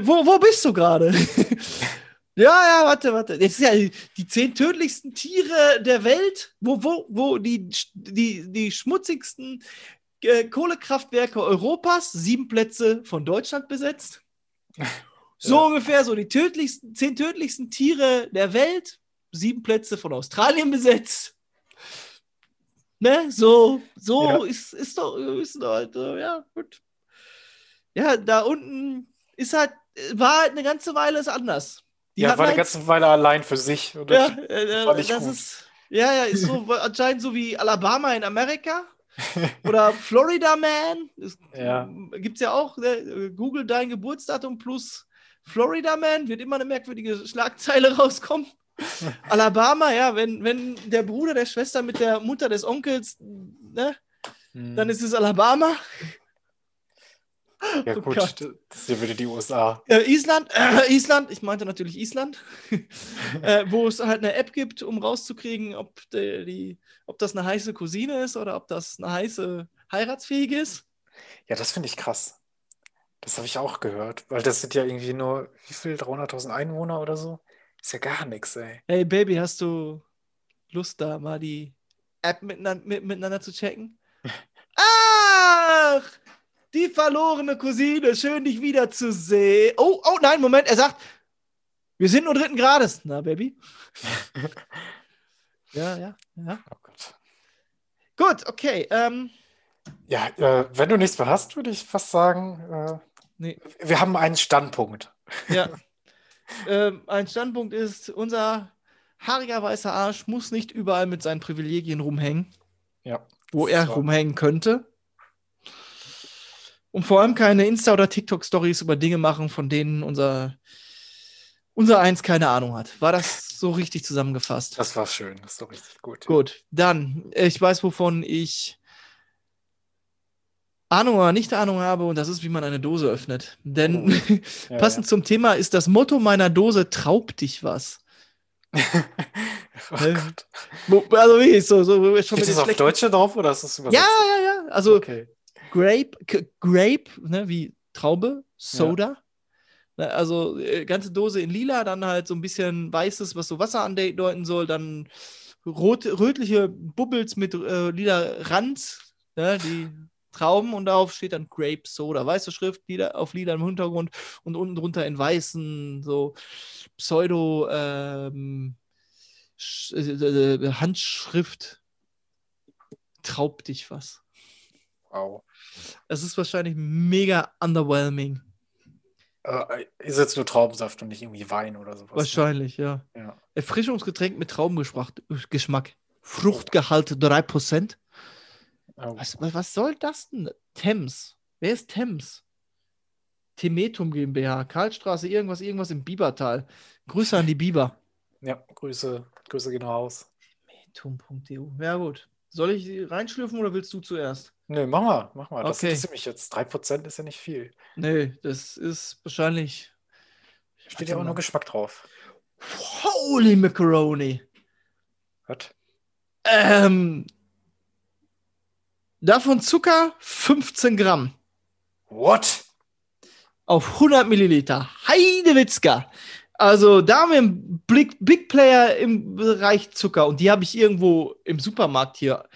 wo, wo bist du gerade? ja, ja, warte, warte. Jetzt ist ja die, die zehn tödlichsten Tiere der Welt, wo, wo, wo die, die, die schmutzigsten äh, Kohlekraftwerke Europas, sieben Plätze von Deutschland besetzt. So Ja. ungefähr, so die tödlichsten, zehn tödlichsten Tiere der Welt, sieben Plätze von Australien besetzt. Ne, so, so Ja. ist, ist doch, ist doch halt, äh, ja, gut. Ja, da unten ist halt, war halt eine ganze Weile ist anders. Die ja, war eine halt- ganze Weile allein für sich. Und ja, das- äh, war nicht das gut. ist, ja, ja, ist so anscheinend so wie Alabama in Amerika oder Florida Man. Ja. Gibt es ja auch. Ne? Google dein Geburtsdatum plus Florida Man, wird immer eine merkwürdige Schlagzeile rauskommen. Alabama, ja, wenn, wenn der Bruder der Schwester mit der Mutter des Onkels, ne, Hm. dann ist es Alabama. ja, oh gut, Gott. das ja wieder die USA. Äh, Island, äh, Island, ich meinte natürlich Island, äh, wo es halt eine App gibt, um rauszukriegen, ob, der, die, ob das eine heiße Cousine ist oder ob das eine heiße heiratsfähige ist. Ja, das finde ich krass. Das habe ich auch gehört, weil das sind ja irgendwie nur, wie viel, 300.000 Einwohner oder so? Ist ja gar nichts, ey. Hey Baby, hast du Lust da mal die App miteinander, miteinander zu checken? Ach, die verlorene Cousine, schön dich wiederzusehen. Oh, oh nein, Moment, er sagt, wir sind nur dritten Grades. Na, Baby. ja, ja, ja. Oh Gott. Gut, okay. Ähm, ja, äh, wenn du nichts mehr hast, würde ich fast sagen, äh, nee. wir haben einen Standpunkt. Ja. ähm, ein Standpunkt ist, unser haariger weißer Arsch muss nicht überall mit seinen Privilegien rumhängen. Ja. Wo er war. rumhängen könnte. Und vor allem keine Insta- oder TikTok-Stories über Dinge machen, von denen unser, unser Eins keine Ahnung hat. War das so richtig zusammengefasst? Das war schön, das ist doch richtig gut. Gut, dann, ich weiß, wovon ich Ahnung oder nicht Ahnung habe, und das ist, wie man eine Dose öffnet. Denn oh. ja, passend ja. zum Thema ist das Motto meiner Dose: Traub dich was. oh Gott. Also, wie ist so, so schon Ist das auf Deutsche drauf oder ist das übersetzt? Ja, ja, ja. Also, okay. Grape, Grape, ne, wie Traube, Soda. Ja. Ne, also, äh, ganze Dose in lila, dann halt so ein bisschen weißes, was so Wasser andeuten soll, dann rot, rötliche Bubbles mit äh, lila Rand, ne, die Trauben und darauf steht dann Grape Soda. Weiße Schrift lila, auf lila im Hintergrund und unten drunter in weißen, so Pseudo ähm, äh, äh, Handschrift. Traub dich was. Wow. Es ist wahrscheinlich mega underwhelming. Äh, ist jetzt nur Traubensaft und nicht irgendwie Wein oder sowas. Ne? Wahrscheinlich, ne? ja. ja. Erfrischungsgetränk mit Traubengeschmack. Fruchtgehalt 3%. Oh. Was, was soll das denn? Thames. Wer ist Thames? Temetum GmbH, Karlstraße, irgendwas, irgendwas im Bibertal. Grüße an die Biber. Ja, Grüße, Grüße genau raus. Temetum.eu. Ja, gut. Soll ich reinschlüpfen oder willst du zuerst? Nö, mach mal, mach mal. Das okay. interessiert mich jetzt. 3% ist ja nicht viel. Nee, das ist wahrscheinlich. Steht ja auch nur Geschmack drauf. Holy Macaroni. Was? Ähm, Davon Zucker 15 Gramm. What? Auf 100 Milliliter. Heidewitzka. Also da haben wir einen Big, Big Player im Bereich Zucker und die habe ich irgendwo im Supermarkt hier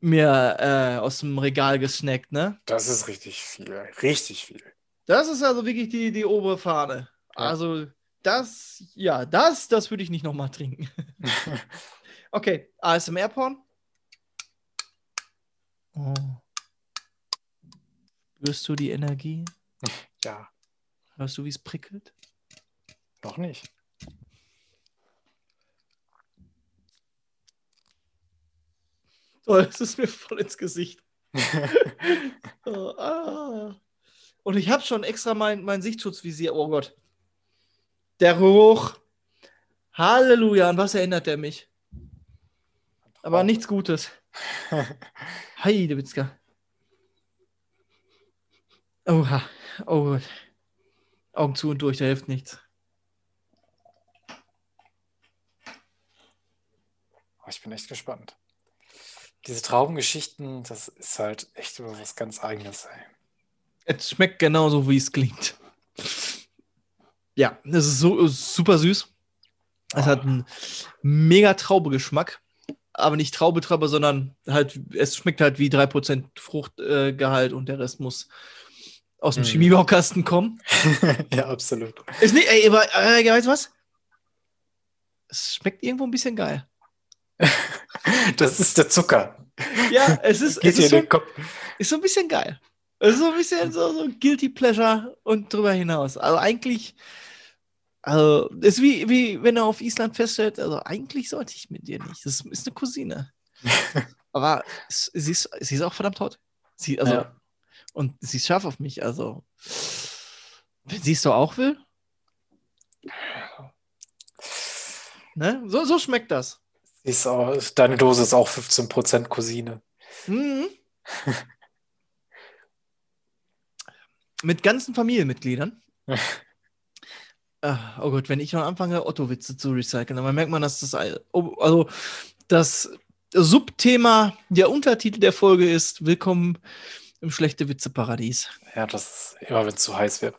mir äh, aus dem Regal gesnackt, ne? Das ist richtig viel, richtig viel. Das ist also wirklich die, die obere Fahne. Ja. Also das, ja, das, das würde ich nicht nochmal trinken. okay, ASMR-Porn. Oh. Spürst du die Energie? Ja. Hörst du, wie es prickelt? Noch nicht. Toll, es ist mir voll ins Gesicht. oh, ah. Und ich habe schon extra mein, mein Sichtschutzvisier. Oh Gott. Der Geruch. Halleluja. An was erinnert er mich? Aber nichts Gutes. Heidewitzka. Oha. Oh Gott. Augen zu und durch, da hilft nichts. Oh, ich bin echt gespannt. Diese Traubengeschichten, das ist halt echt was ganz Eigenes. Ey. Es schmeckt genauso, wie es klingt. Ja, es ist so super süß. Es oh. hat einen mega Traubegeschmack aber nicht Traubetraube, sondern halt, es schmeckt halt wie 3% Fruchtgehalt äh, und der Rest muss aus dem mm. Chemiebaukasten kommen. ja, absolut. Ist nicht, ey, aber, äh, weißt du was? Es schmeckt irgendwo ein bisschen geil. das ist der Zucker. Ja, es ist, es ist, so, ist so ein bisschen geil. Es ist so ein bisschen so, so Guilty Pleasure und drüber hinaus. Also eigentlich also, ist wie, wie wenn er auf Island feststellt, also eigentlich sollte ich mit dir nicht. Das ist eine Cousine. Aber sie ist, sie ist auch verdammt hot. Sie, also, ja. Und sie ist scharf auf mich. Also, wenn sie es so auch will. Ne? So, so schmeckt das. Ist auch, deine Dose ist auch 15% Cousine. Mhm. Mit ganzen Familienmitgliedern. Ach, oh Gott, wenn ich noch anfange, Otto-Witze zu recyceln, dann merkt man, dass das, also das Subthema, der Untertitel der Folge ist Willkommen im schlechte Witze-Paradies. Ja, das ist immer, wenn es zu heiß wird.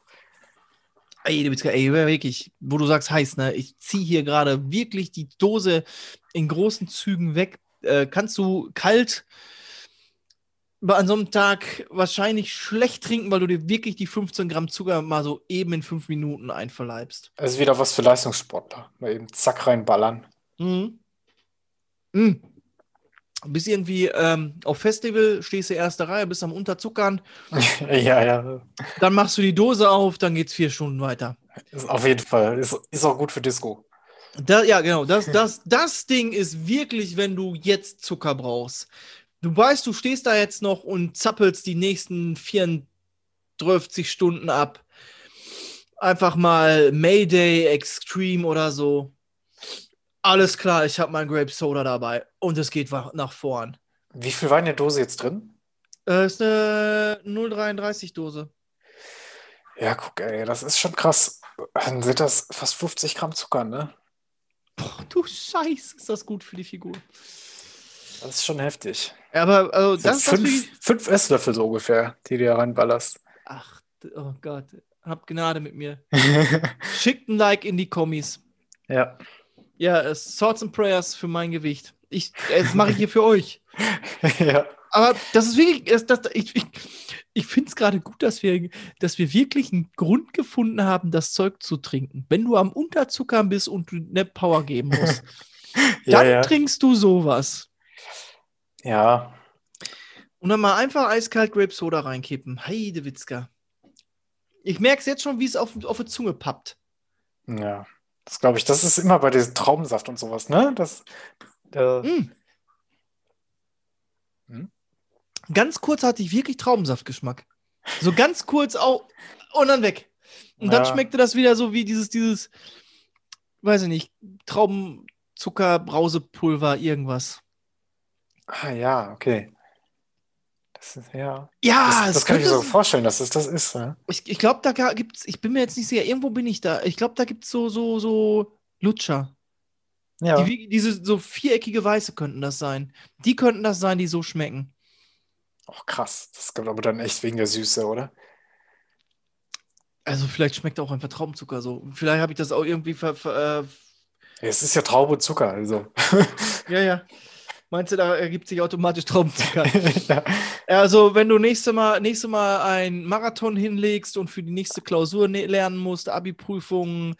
Ey, du bist ey, wirklich, wo du sagst heiß, ne? Ich ziehe hier gerade wirklich die Dose in großen Zügen weg. Äh, kannst du kalt an so einem Tag wahrscheinlich schlecht trinken, weil du dir wirklich die 15 Gramm Zucker mal so eben in fünf Minuten einverleibst. Das ist wieder was für Leistungssportler. Mal eben zack reinballern. Mhm. Mhm. Bist irgendwie ähm, auf Festival, stehst du erste Reihe, bist am Unterzuckern. ja, ja. Dann machst du die Dose auf, dann geht's vier Stunden weiter. Ist auf jeden Fall. Ist, ist auch gut für Disco. Da, ja, genau. Das, das, das Ding ist wirklich, wenn du jetzt Zucker brauchst. Du weißt, du stehst da jetzt noch und zappelst die nächsten 34 Stunden ab. Einfach mal Mayday Extreme oder so. Alles klar, ich habe mein Grape Soda dabei und es geht nach vorn. Wie viel war in der Dose jetzt drin? Das äh, ist eine 0,33 Dose. Ja, guck, ey, das ist schon krass. Dann sind das fast 50 Gramm Zucker, ne? Boah, du Scheiße, ist das gut für die Figur. Das ist schon heftig. Aber also, das, das fünf, fünf Esslöffel so ungefähr, die du da reinballerst. Ach, oh Gott, hab Gnade mit mir. Schickt ein Like in die Kommis. Ja. Ja, uh, Swords and Prayers für mein Gewicht. Ich, das mache ich hier für euch. ja. Aber das ist wirklich, das, das, ich, ich, ich finde es gerade gut, dass wir, dass wir wirklich einen Grund gefunden haben, das Zeug zu trinken. Wenn du am Unterzuckern bist und du eine Power geben musst, ja, dann ja. trinkst du sowas. Ja. Und dann mal einfach eiskalt Grape Soda reinkippen. Heidewitzka. Ich merke es jetzt schon, wie es auf, auf der Zunge pappt. Ja. Das glaube ich, das ist immer bei diesem Traubensaft und sowas, ne? Das. Äh, mm. hm? Ganz kurz hatte ich wirklich Traubensaftgeschmack. So ganz kurz auch und dann weg. Und ja. dann schmeckte das wieder so wie dieses, dieses, weiß ich nicht, Traubenzucker, Brausepulver, irgendwas. Ah ja, okay. Das ist, ja. Ja, das, das kann ich mir so vorstellen, dass es das ist. Ne? Ich, ich glaube, da gibt es, ich bin mir jetzt nicht sicher, irgendwo bin ich da. Ich glaube, da gibt es so, so, so Lutscher. Ja. Die, diese so viereckige Weiße könnten das sein. Die könnten das sein, die so schmecken. Oh, krass. Das kommt aber dann echt wegen der Süße, oder? Also, vielleicht schmeckt auch einfach Traubenzucker so. Vielleicht habe ich das auch irgendwie ver. ver äh es ist ja Traube Zucker, also. ja, ja. Meinst du, da ergibt sich automatisch Traubenzucker? ja. Also, wenn du nächste Mal, nächste Mal ein Marathon hinlegst und für die nächste Klausur ne lernen musst, Abi-Prüfung,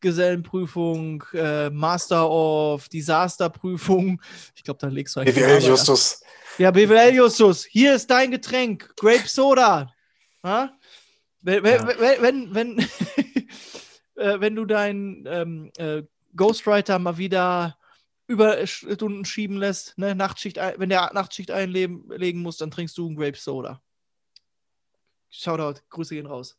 Gesellenprüfung, äh, Master of Disaster-Prüfung, ich glaube, da legst du eigentlich. BWL Justus. Ja, BWL Justus, hier ist dein Getränk, Grape Soda. Ha? Wenn, ja. wenn, wenn, wenn, äh, wenn du deinen ähm, äh, Ghostwriter mal wieder Überstunden schieben lässt, ne? Nachtschicht, wenn der Nachtschicht einlegen muss, dann trinkst du einen Grape Soda. Shoutout, Grüße gehen raus.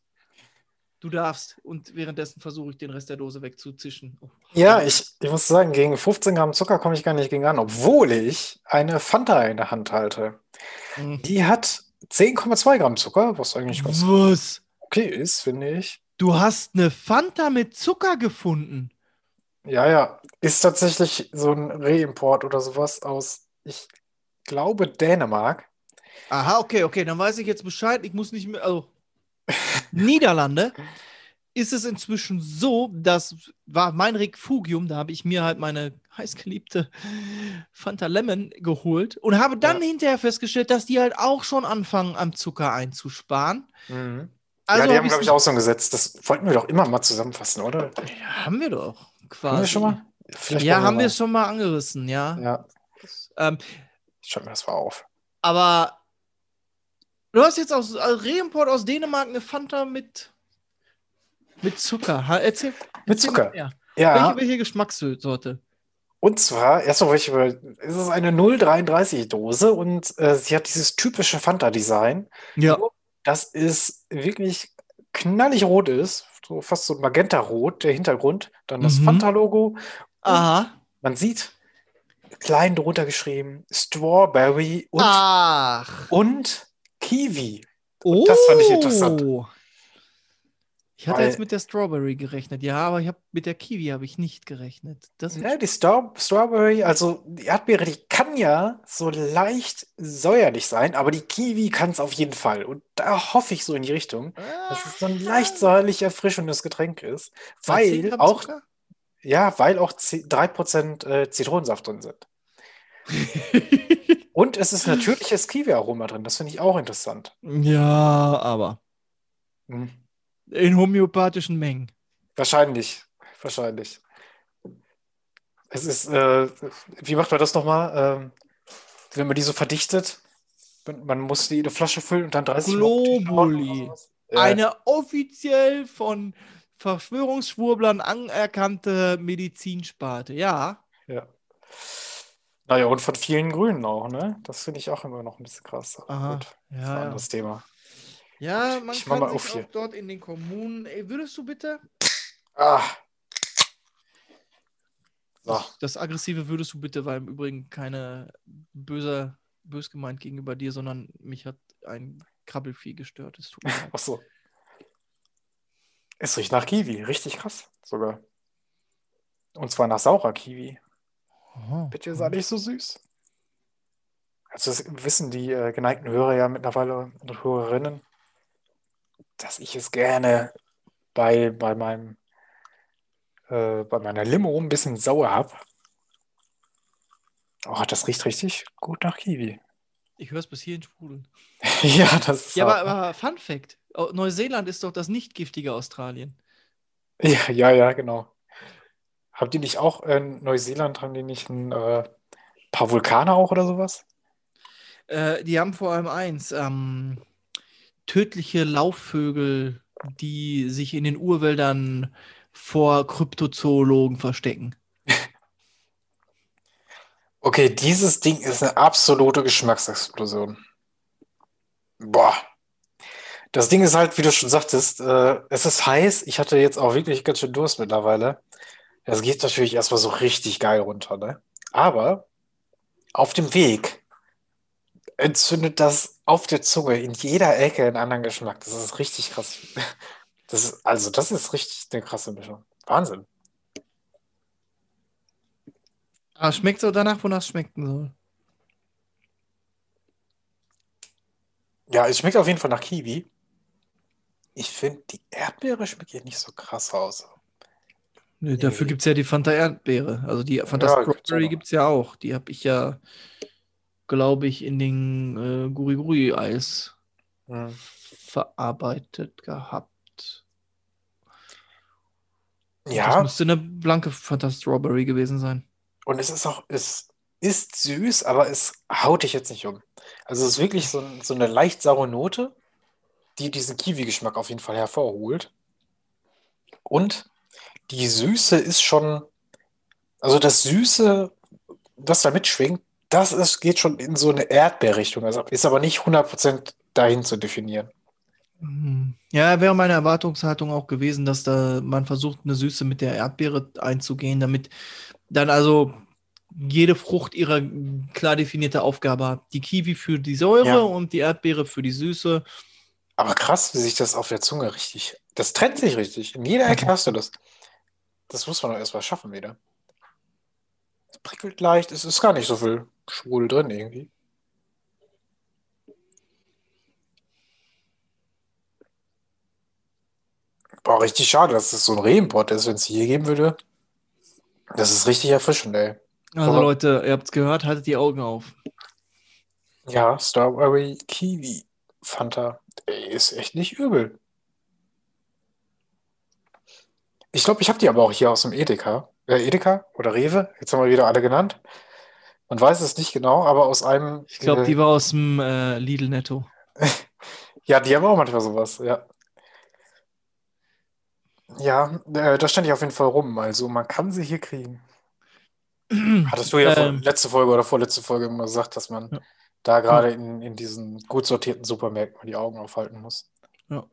Du darfst und währenddessen versuche ich den Rest der Dose wegzuzischen. Oh. Ja, ich, ich muss sagen, gegen 15 Gramm Zucker komme ich gar nicht gegen an, obwohl ich eine Fanta in der Hand halte. Mhm. Die hat 10,2 Gramm Zucker, was eigentlich ganz was? okay ist, finde ich. Du hast eine Fanta mit Zucker gefunden. Ja, ja. Ist tatsächlich so ein Reimport oder sowas aus, ich glaube, Dänemark. Aha, okay, okay, dann weiß ich jetzt Bescheid. Ich muss nicht mehr. Also, Niederlande ist es inzwischen so, das war mein Refugium, da habe ich mir halt meine heißgeliebte Fanta Lemon geholt und habe dann ja. hinterher festgestellt, dass die halt auch schon anfangen, am Zucker einzusparen. Mhm. Also ja, die haben, glaube ich, auch so ein Gesetz. Das wollten wir doch immer mal zusammenfassen, oder? Ja, haben wir doch quasi. Haben wir schon mal? Vielleicht ja, haben wir es schon mal angerissen, ja. Ja. Ähm, Schreib mir das mal auf. Aber du hast jetzt aus also Reimport aus Dänemark eine Fanta mit, mit Zucker. Ha, erzähl, mit Zucker. Ja. Welche, welche Geschmackssorte? Und zwar, erst einmal, ich über, ist es eine 033 Dose und äh, sie hat dieses typische Fanta-Design. Ja. Das ist wirklich knallig rot ist, so fast so magenta-rot, der Hintergrund, dann das mhm. Fanta-Logo. Aha. Man sieht klein drunter geschrieben Strawberry und, Ach. und Kiwi. Und oh. Das fand ich interessant. Ich hatte jetzt mit der Strawberry gerechnet, ja, aber ich habe mit der Kiwi habe ich nicht gerechnet. Das ja, die Star Strawberry, also die Erdbeere, die kann ja so leicht säuerlich sein, aber die Kiwi kann es auf jeden Fall. Und da hoffe ich so in die Richtung, ah, dass es so ein leicht säuerlich erfrischendes Getränk ist, weil auch Zucker? ja, weil auch 3% äh, Zitronensaft drin sind. Und es ist natürliches Kiwi-Aroma drin, das finde ich auch interessant. Ja, aber. Hm. In homöopathischen Mengen. Wahrscheinlich. Wahrscheinlich. Es ist, äh, wie macht man das nochmal? Ähm, wenn man die so verdichtet, man muss die in eine Flasche füllen und dann 30 Globuli. Eine offiziell von Verschwörungsschwurblern anerkannte Medizinsparte, ja. Ja. Naja, und von vielen Grünen auch, ne? Das finde ich auch immer noch ein bisschen krass. Aha, Gut, ja, das ist ein anderes ja. Thema. Ja, man ich kann sich auch dort in den Kommunen. Ey, würdest du bitte? Ah. So. Das Aggressive würdest du bitte, weil im Übrigen keine böse, bös gemeint gegenüber dir, sondern mich hat ein Krabbelvieh gestört. Es tut mir leid. Ach so. Es riecht nach Kiwi, richtig krass sogar. Und zwar nach saurer Kiwi. Oh, Bitte sei nicht so süß. Also das wissen die äh, geneigten Hörer ja mittlerweile und Hörerinnen dass ich es gerne bei, bei meinem äh, bei meiner Limo ein bisschen sauer habe. Oh, das riecht richtig gut nach Kiwi. Ich höre es bis hierhin sprudeln. ja, das ist. Ja, aber, aber, Fun Fact: Neuseeland ist doch das nicht giftige Australien. Ja, ja, ja, genau. Habt ihr nicht auch in Neuseeland, haben die nicht ein äh, paar Vulkane auch oder sowas? Äh, die haben vor allem eins. Ähm, tödliche Laufvögel, die sich in den Urwäldern vor Kryptozoologen verstecken. Okay, dieses Ding ist eine absolute Geschmacksexplosion. Boah. Das Ding ist halt, wie du schon sagtest, äh, es ist heiß. Ich hatte jetzt auch wirklich ganz schön Durst mittlerweile. Das geht natürlich erstmal so richtig geil runter, ne? Aber auf dem Weg entzündet das auf der Zunge in jeder Ecke einen anderen Geschmack. Das ist richtig krass. Das ist, also, das ist richtig eine krasse Mischung. Wahnsinn. Ah, schmeckt so danach, wonach es schmecken soll. Ja, es schmeckt auf jeden Fall nach Kiwi. Ich finde, die Erdbeere schmeckt hier nicht so krass aus. Nee, dafür gibt es ja die Fanta Erdbeere. Also die Fanta ja, Strawberry gibt es ja auch. Die habe ich ja glaube ich, in den äh, Guri-Guri-Eis mhm. verarbeitet gehabt. Ja. Das müsste eine blanke Fanta Strawberry gewesen sein. Und es ist auch, es ist süß, aber es haut dich jetzt nicht um. Also es ist wirklich so, so eine leicht saure Note, die diesen Kiwi-Geschmack auf jeden Fall hervorholt. Und die Süße ist schon, also das Süße, das da mitschwingt, das ist, geht schon in so eine Erdbeerrichtung. Also ist aber nicht 100% dahin zu definieren. Mhm. Ja, wäre meine Erwartungshaltung auch gewesen, dass da man versucht, eine Süße mit der Erdbeere einzugehen, damit dann also jede Frucht ihre klar definierte Aufgabe hat. Die Kiwi für die Säure ja. und die Erdbeere für die Süße. Aber krass, wie sich das auf der Zunge richtig. Das trennt sich richtig. In jeder Ecke hast du das. Das muss man doch erstmal schaffen wieder. Es prickelt leicht, es ist gar nicht so viel schwul drin irgendwie. Boah, richtig schade, dass das so ein Reimport ist, wenn es hier geben würde. Das ist richtig erfrischend, ey. Also Aber, Leute, ihr habt es gehört, haltet die Augen auf. Ja, Strawberry Kiwi Fanta. Ey, ist echt nicht übel. Ich glaube, ich habe die aber auch hier aus dem Edeka. Äh, Edeka oder Rewe, jetzt haben wir wieder alle genannt. Man weiß es nicht genau, aber aus einem. Ich glaube, äh, die war aus dem äh, Lidl Netto. ja, die haben auch manchmal sowas, ja. Ja, äh, da stand ich auf jeden Fall rum. Also man kann sie hier kriegen. Hattest du ja ähm, letzte Folge oder vorletzte Folge immer gesagt, dass man ja. da gerade in, in diesen gut sortierten Supermärkten die Augen aufhalten muss. Ja.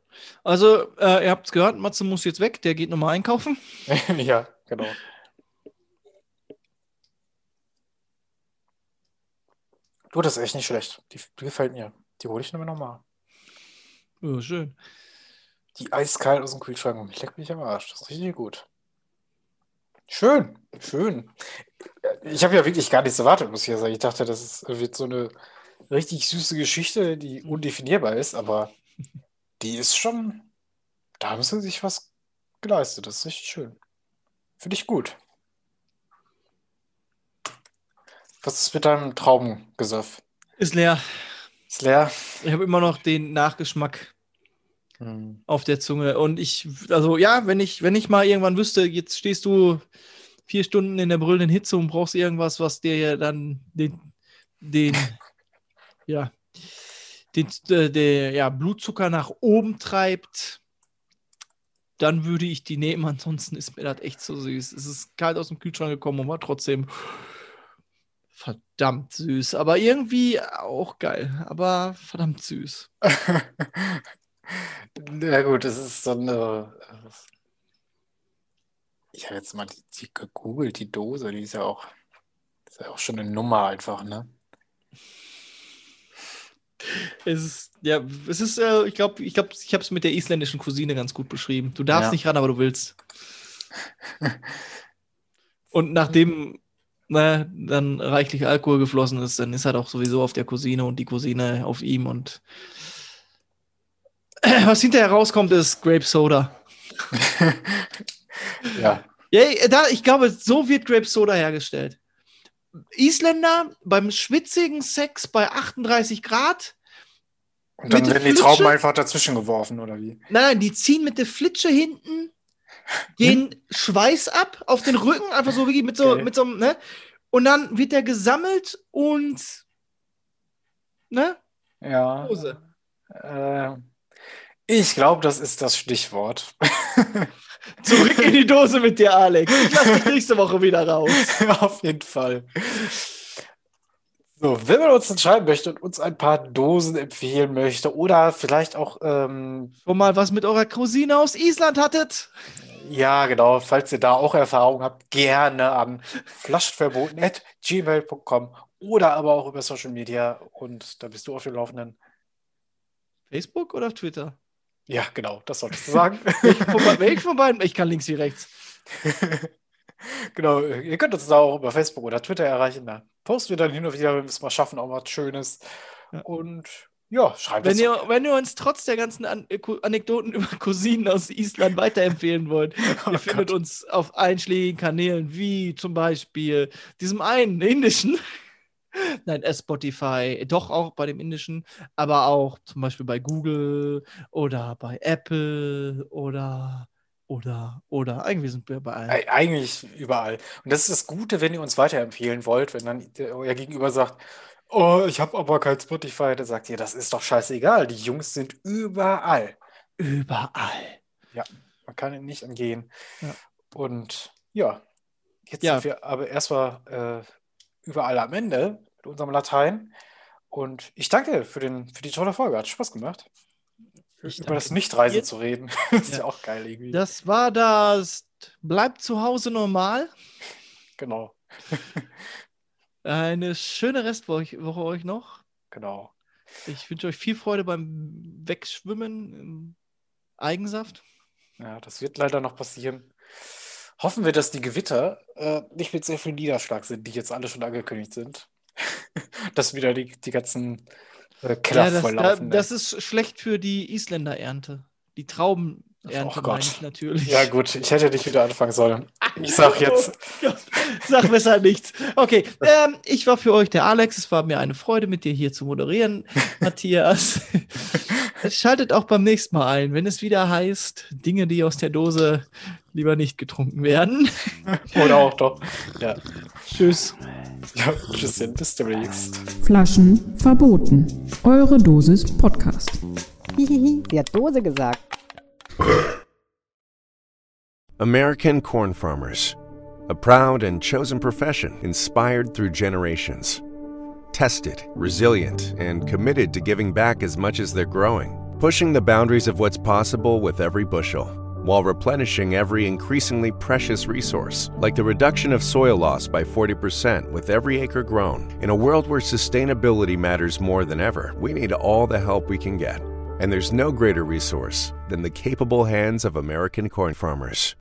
Also, äh, ihr habt es gehört, Matze muss jetzt weg, der geht nochmal einkaufen. ja, genau. Du, das ist echt nicht schlecht. Die, die gefällt mir. Die hole ich mir nochmal. Ja, schön. die eiskalt aus dem Kühlschrank und ich leck mich am Arsch. Das ist richtig gut. Schön, schön. Ich habe ja wirklich gar nichts erwartet, muss ich ja sagen. Ich dachte, das ist, wird so eine richtig süße Geschichte, die undefinierbar ist, aber die ist schon, da haben sie sich was geleistet. Das ist richtig schön. Finde ich gut. Was ist mit deinem Traubengesöff? Ist leer. Ist leer? Ich habe immer noch den Nachgeschmack hm. auf der Zunge. Und ich, also ja, wenn ich, wenn ich mal irgendwann wüsste, jetzt stehst du vier Stunden in der brüllenden Hitze und brauchst irgendwas, was dir ja dann den, den, ja, den, äh, der ja, Blutzucker nach oben treibt, dann würde ich die nehmen. Ansonsten ist mir das echt so süß. Es ist kalt aus dem Kühlschrank gekommen und war trotzdem verdammt süß. Aber irgendwie auch geil. Aber verdammt süß. ja, gut, es ist so eine. Ich habe jetzt mal die, die gegoogelt, die Dose, die ist ja auch, ist ja auch schon eine Nummer einfach, ne? Es ist, ja, es ist, äh, ich glaube, ich, glaub, ich habe es mit der isländischen Cousine ganz gut beschrieben. Du darfst ja. nicht ran, aber du willst. Und nachdem ne, dann reichlich Alkohol geflossen ist, dann ist er doch sowieso auf der Cousine und die Cousine auf ihm und was hinterher rauskommt, ist Grape Soda. ja. Ja, da, ich glaube, so wird Grape Soda hergestellt. Isländer beim schwitzigen Sex bei 38 Grad. Und dann werden die Trauben einfach dazwischen geworfen, oder wie? Nein, nein, die ziehen mit der Flitsche hinten gehen hm? Schweiß ab auf den Rücken, einfach so wie mit so, okay. mit so einem, ne? Und dann wird der gesammelt und, ne? Ja. Hose. Äh, ich glaube, das ist das Stichwort. Zurück in die Dose mit dir, Alex. Ich lasse dich nächste Woche wieder raus. Auf jeden Fall. So, wenn man uns entscheiden möchte und uns ein paar Dosen empfehlen möchte oder vielleicht auch ähm, schon mal was mit eurer Cousine aus Island hattet. Ja, genau. Falls ihr da auch Erfahrung habt, gerne an flaschenverboten.gmail.com oder aber auch über Social Media und da bist du auf dem Laufenden. Facebook oder Twitter? Ja, genau, das solltest du sagen. Welch von beiden? Ich kann links wie rechts. genau, ihr könnt uns da auch über Facebook oder Twitter erreichen. Da posten wir dann hin und wieder, wenn wir es mal schaffen, auch was Schönes. Ja. Und ja, schreibt wenn ihr, wenn ihr uns trotz der ganzen An Anekdoten über Cousinen aus Island weiterempfehlen wollt, oh ihr findet Gott. uns auf einschlägigen Kanälen, wie zum Beispiel diesem einen indischen. Nein, äh, Spotify, doch auch bei dem indischen, aber auch zum Beispiel bei Google oder bei Apple oder oder, oder, eigentlich sind wir bei allen. Eigentlich überall. Und das ist das Gute, wenn ihr uns weiterempfehlen wollt, wenn dann euer Gegenüber sagt, oh, ich habe aber kein Spotify, dann sagt ihr, das ist doch scheißegal. Die Jungs sind überall. Überall. Ja, man kann ihn nicht entgehen. Ja. Und ja, jetzt ja. sind wir aber erstmal äh, überall am Ende mit unserem Latein. Und ich danke für, den, für die tolle Folge. Hat Spaß gemacht. Ich über das Nichtreisen zu reden. ist ja. ja auch geil irgendwie. Das war das Bleibt zu Hause normal. Genau. Eine schöne Restwoche Woche euch noch. Genau. Ich wünsche euch viel Freude beim Wegschwimmen im Eigensaft. Ja, das wird leider noch passieren. Hoffen wir, dass die Gewitter äh, nicht mit sehr viel Niederschlag sind, die jetzt alle schon angekündigt sind. dass wieder die, die ganzen Keller ja, das, volllaufen. Da, das ist schlecht für die Isländer-Ernte. Die Trauben Ernte oh ich natürlich. Ja, gut, ich hätte nicht wieder anfangen sollen. Ich sag jetzt. Oh sag besser nichts. Okay, ähm, ich war für euch der Alex. Es war mir eine Freude, mit dir hier zu moderieren, Matthias. Schaltet auch beim nächsten Mal ein, wenn es wieder heißt, Dinge, die aus der Dose lieber nicht getrunken werden. Oder auch doch. Ja. Tschüss. Ja, tschüss, bis demnächst. Flaschen verboten. Eure Dosis Podcast. Hihihi, sie hat Dose gesagt. American corn farmers, a proud and chosen profession inspired through generations. Tested, resilient, and committed to giving back as much as they're growing, pushing the boundaries of what's possible with every bushel, while replenishing every increasingly precious resource, like the reduction of soil loss by 40% with every acre grown. In a world where sustainability matters more than ever, we need all the help we can get. And there's no greater resource than the capable hands of American corn farmers.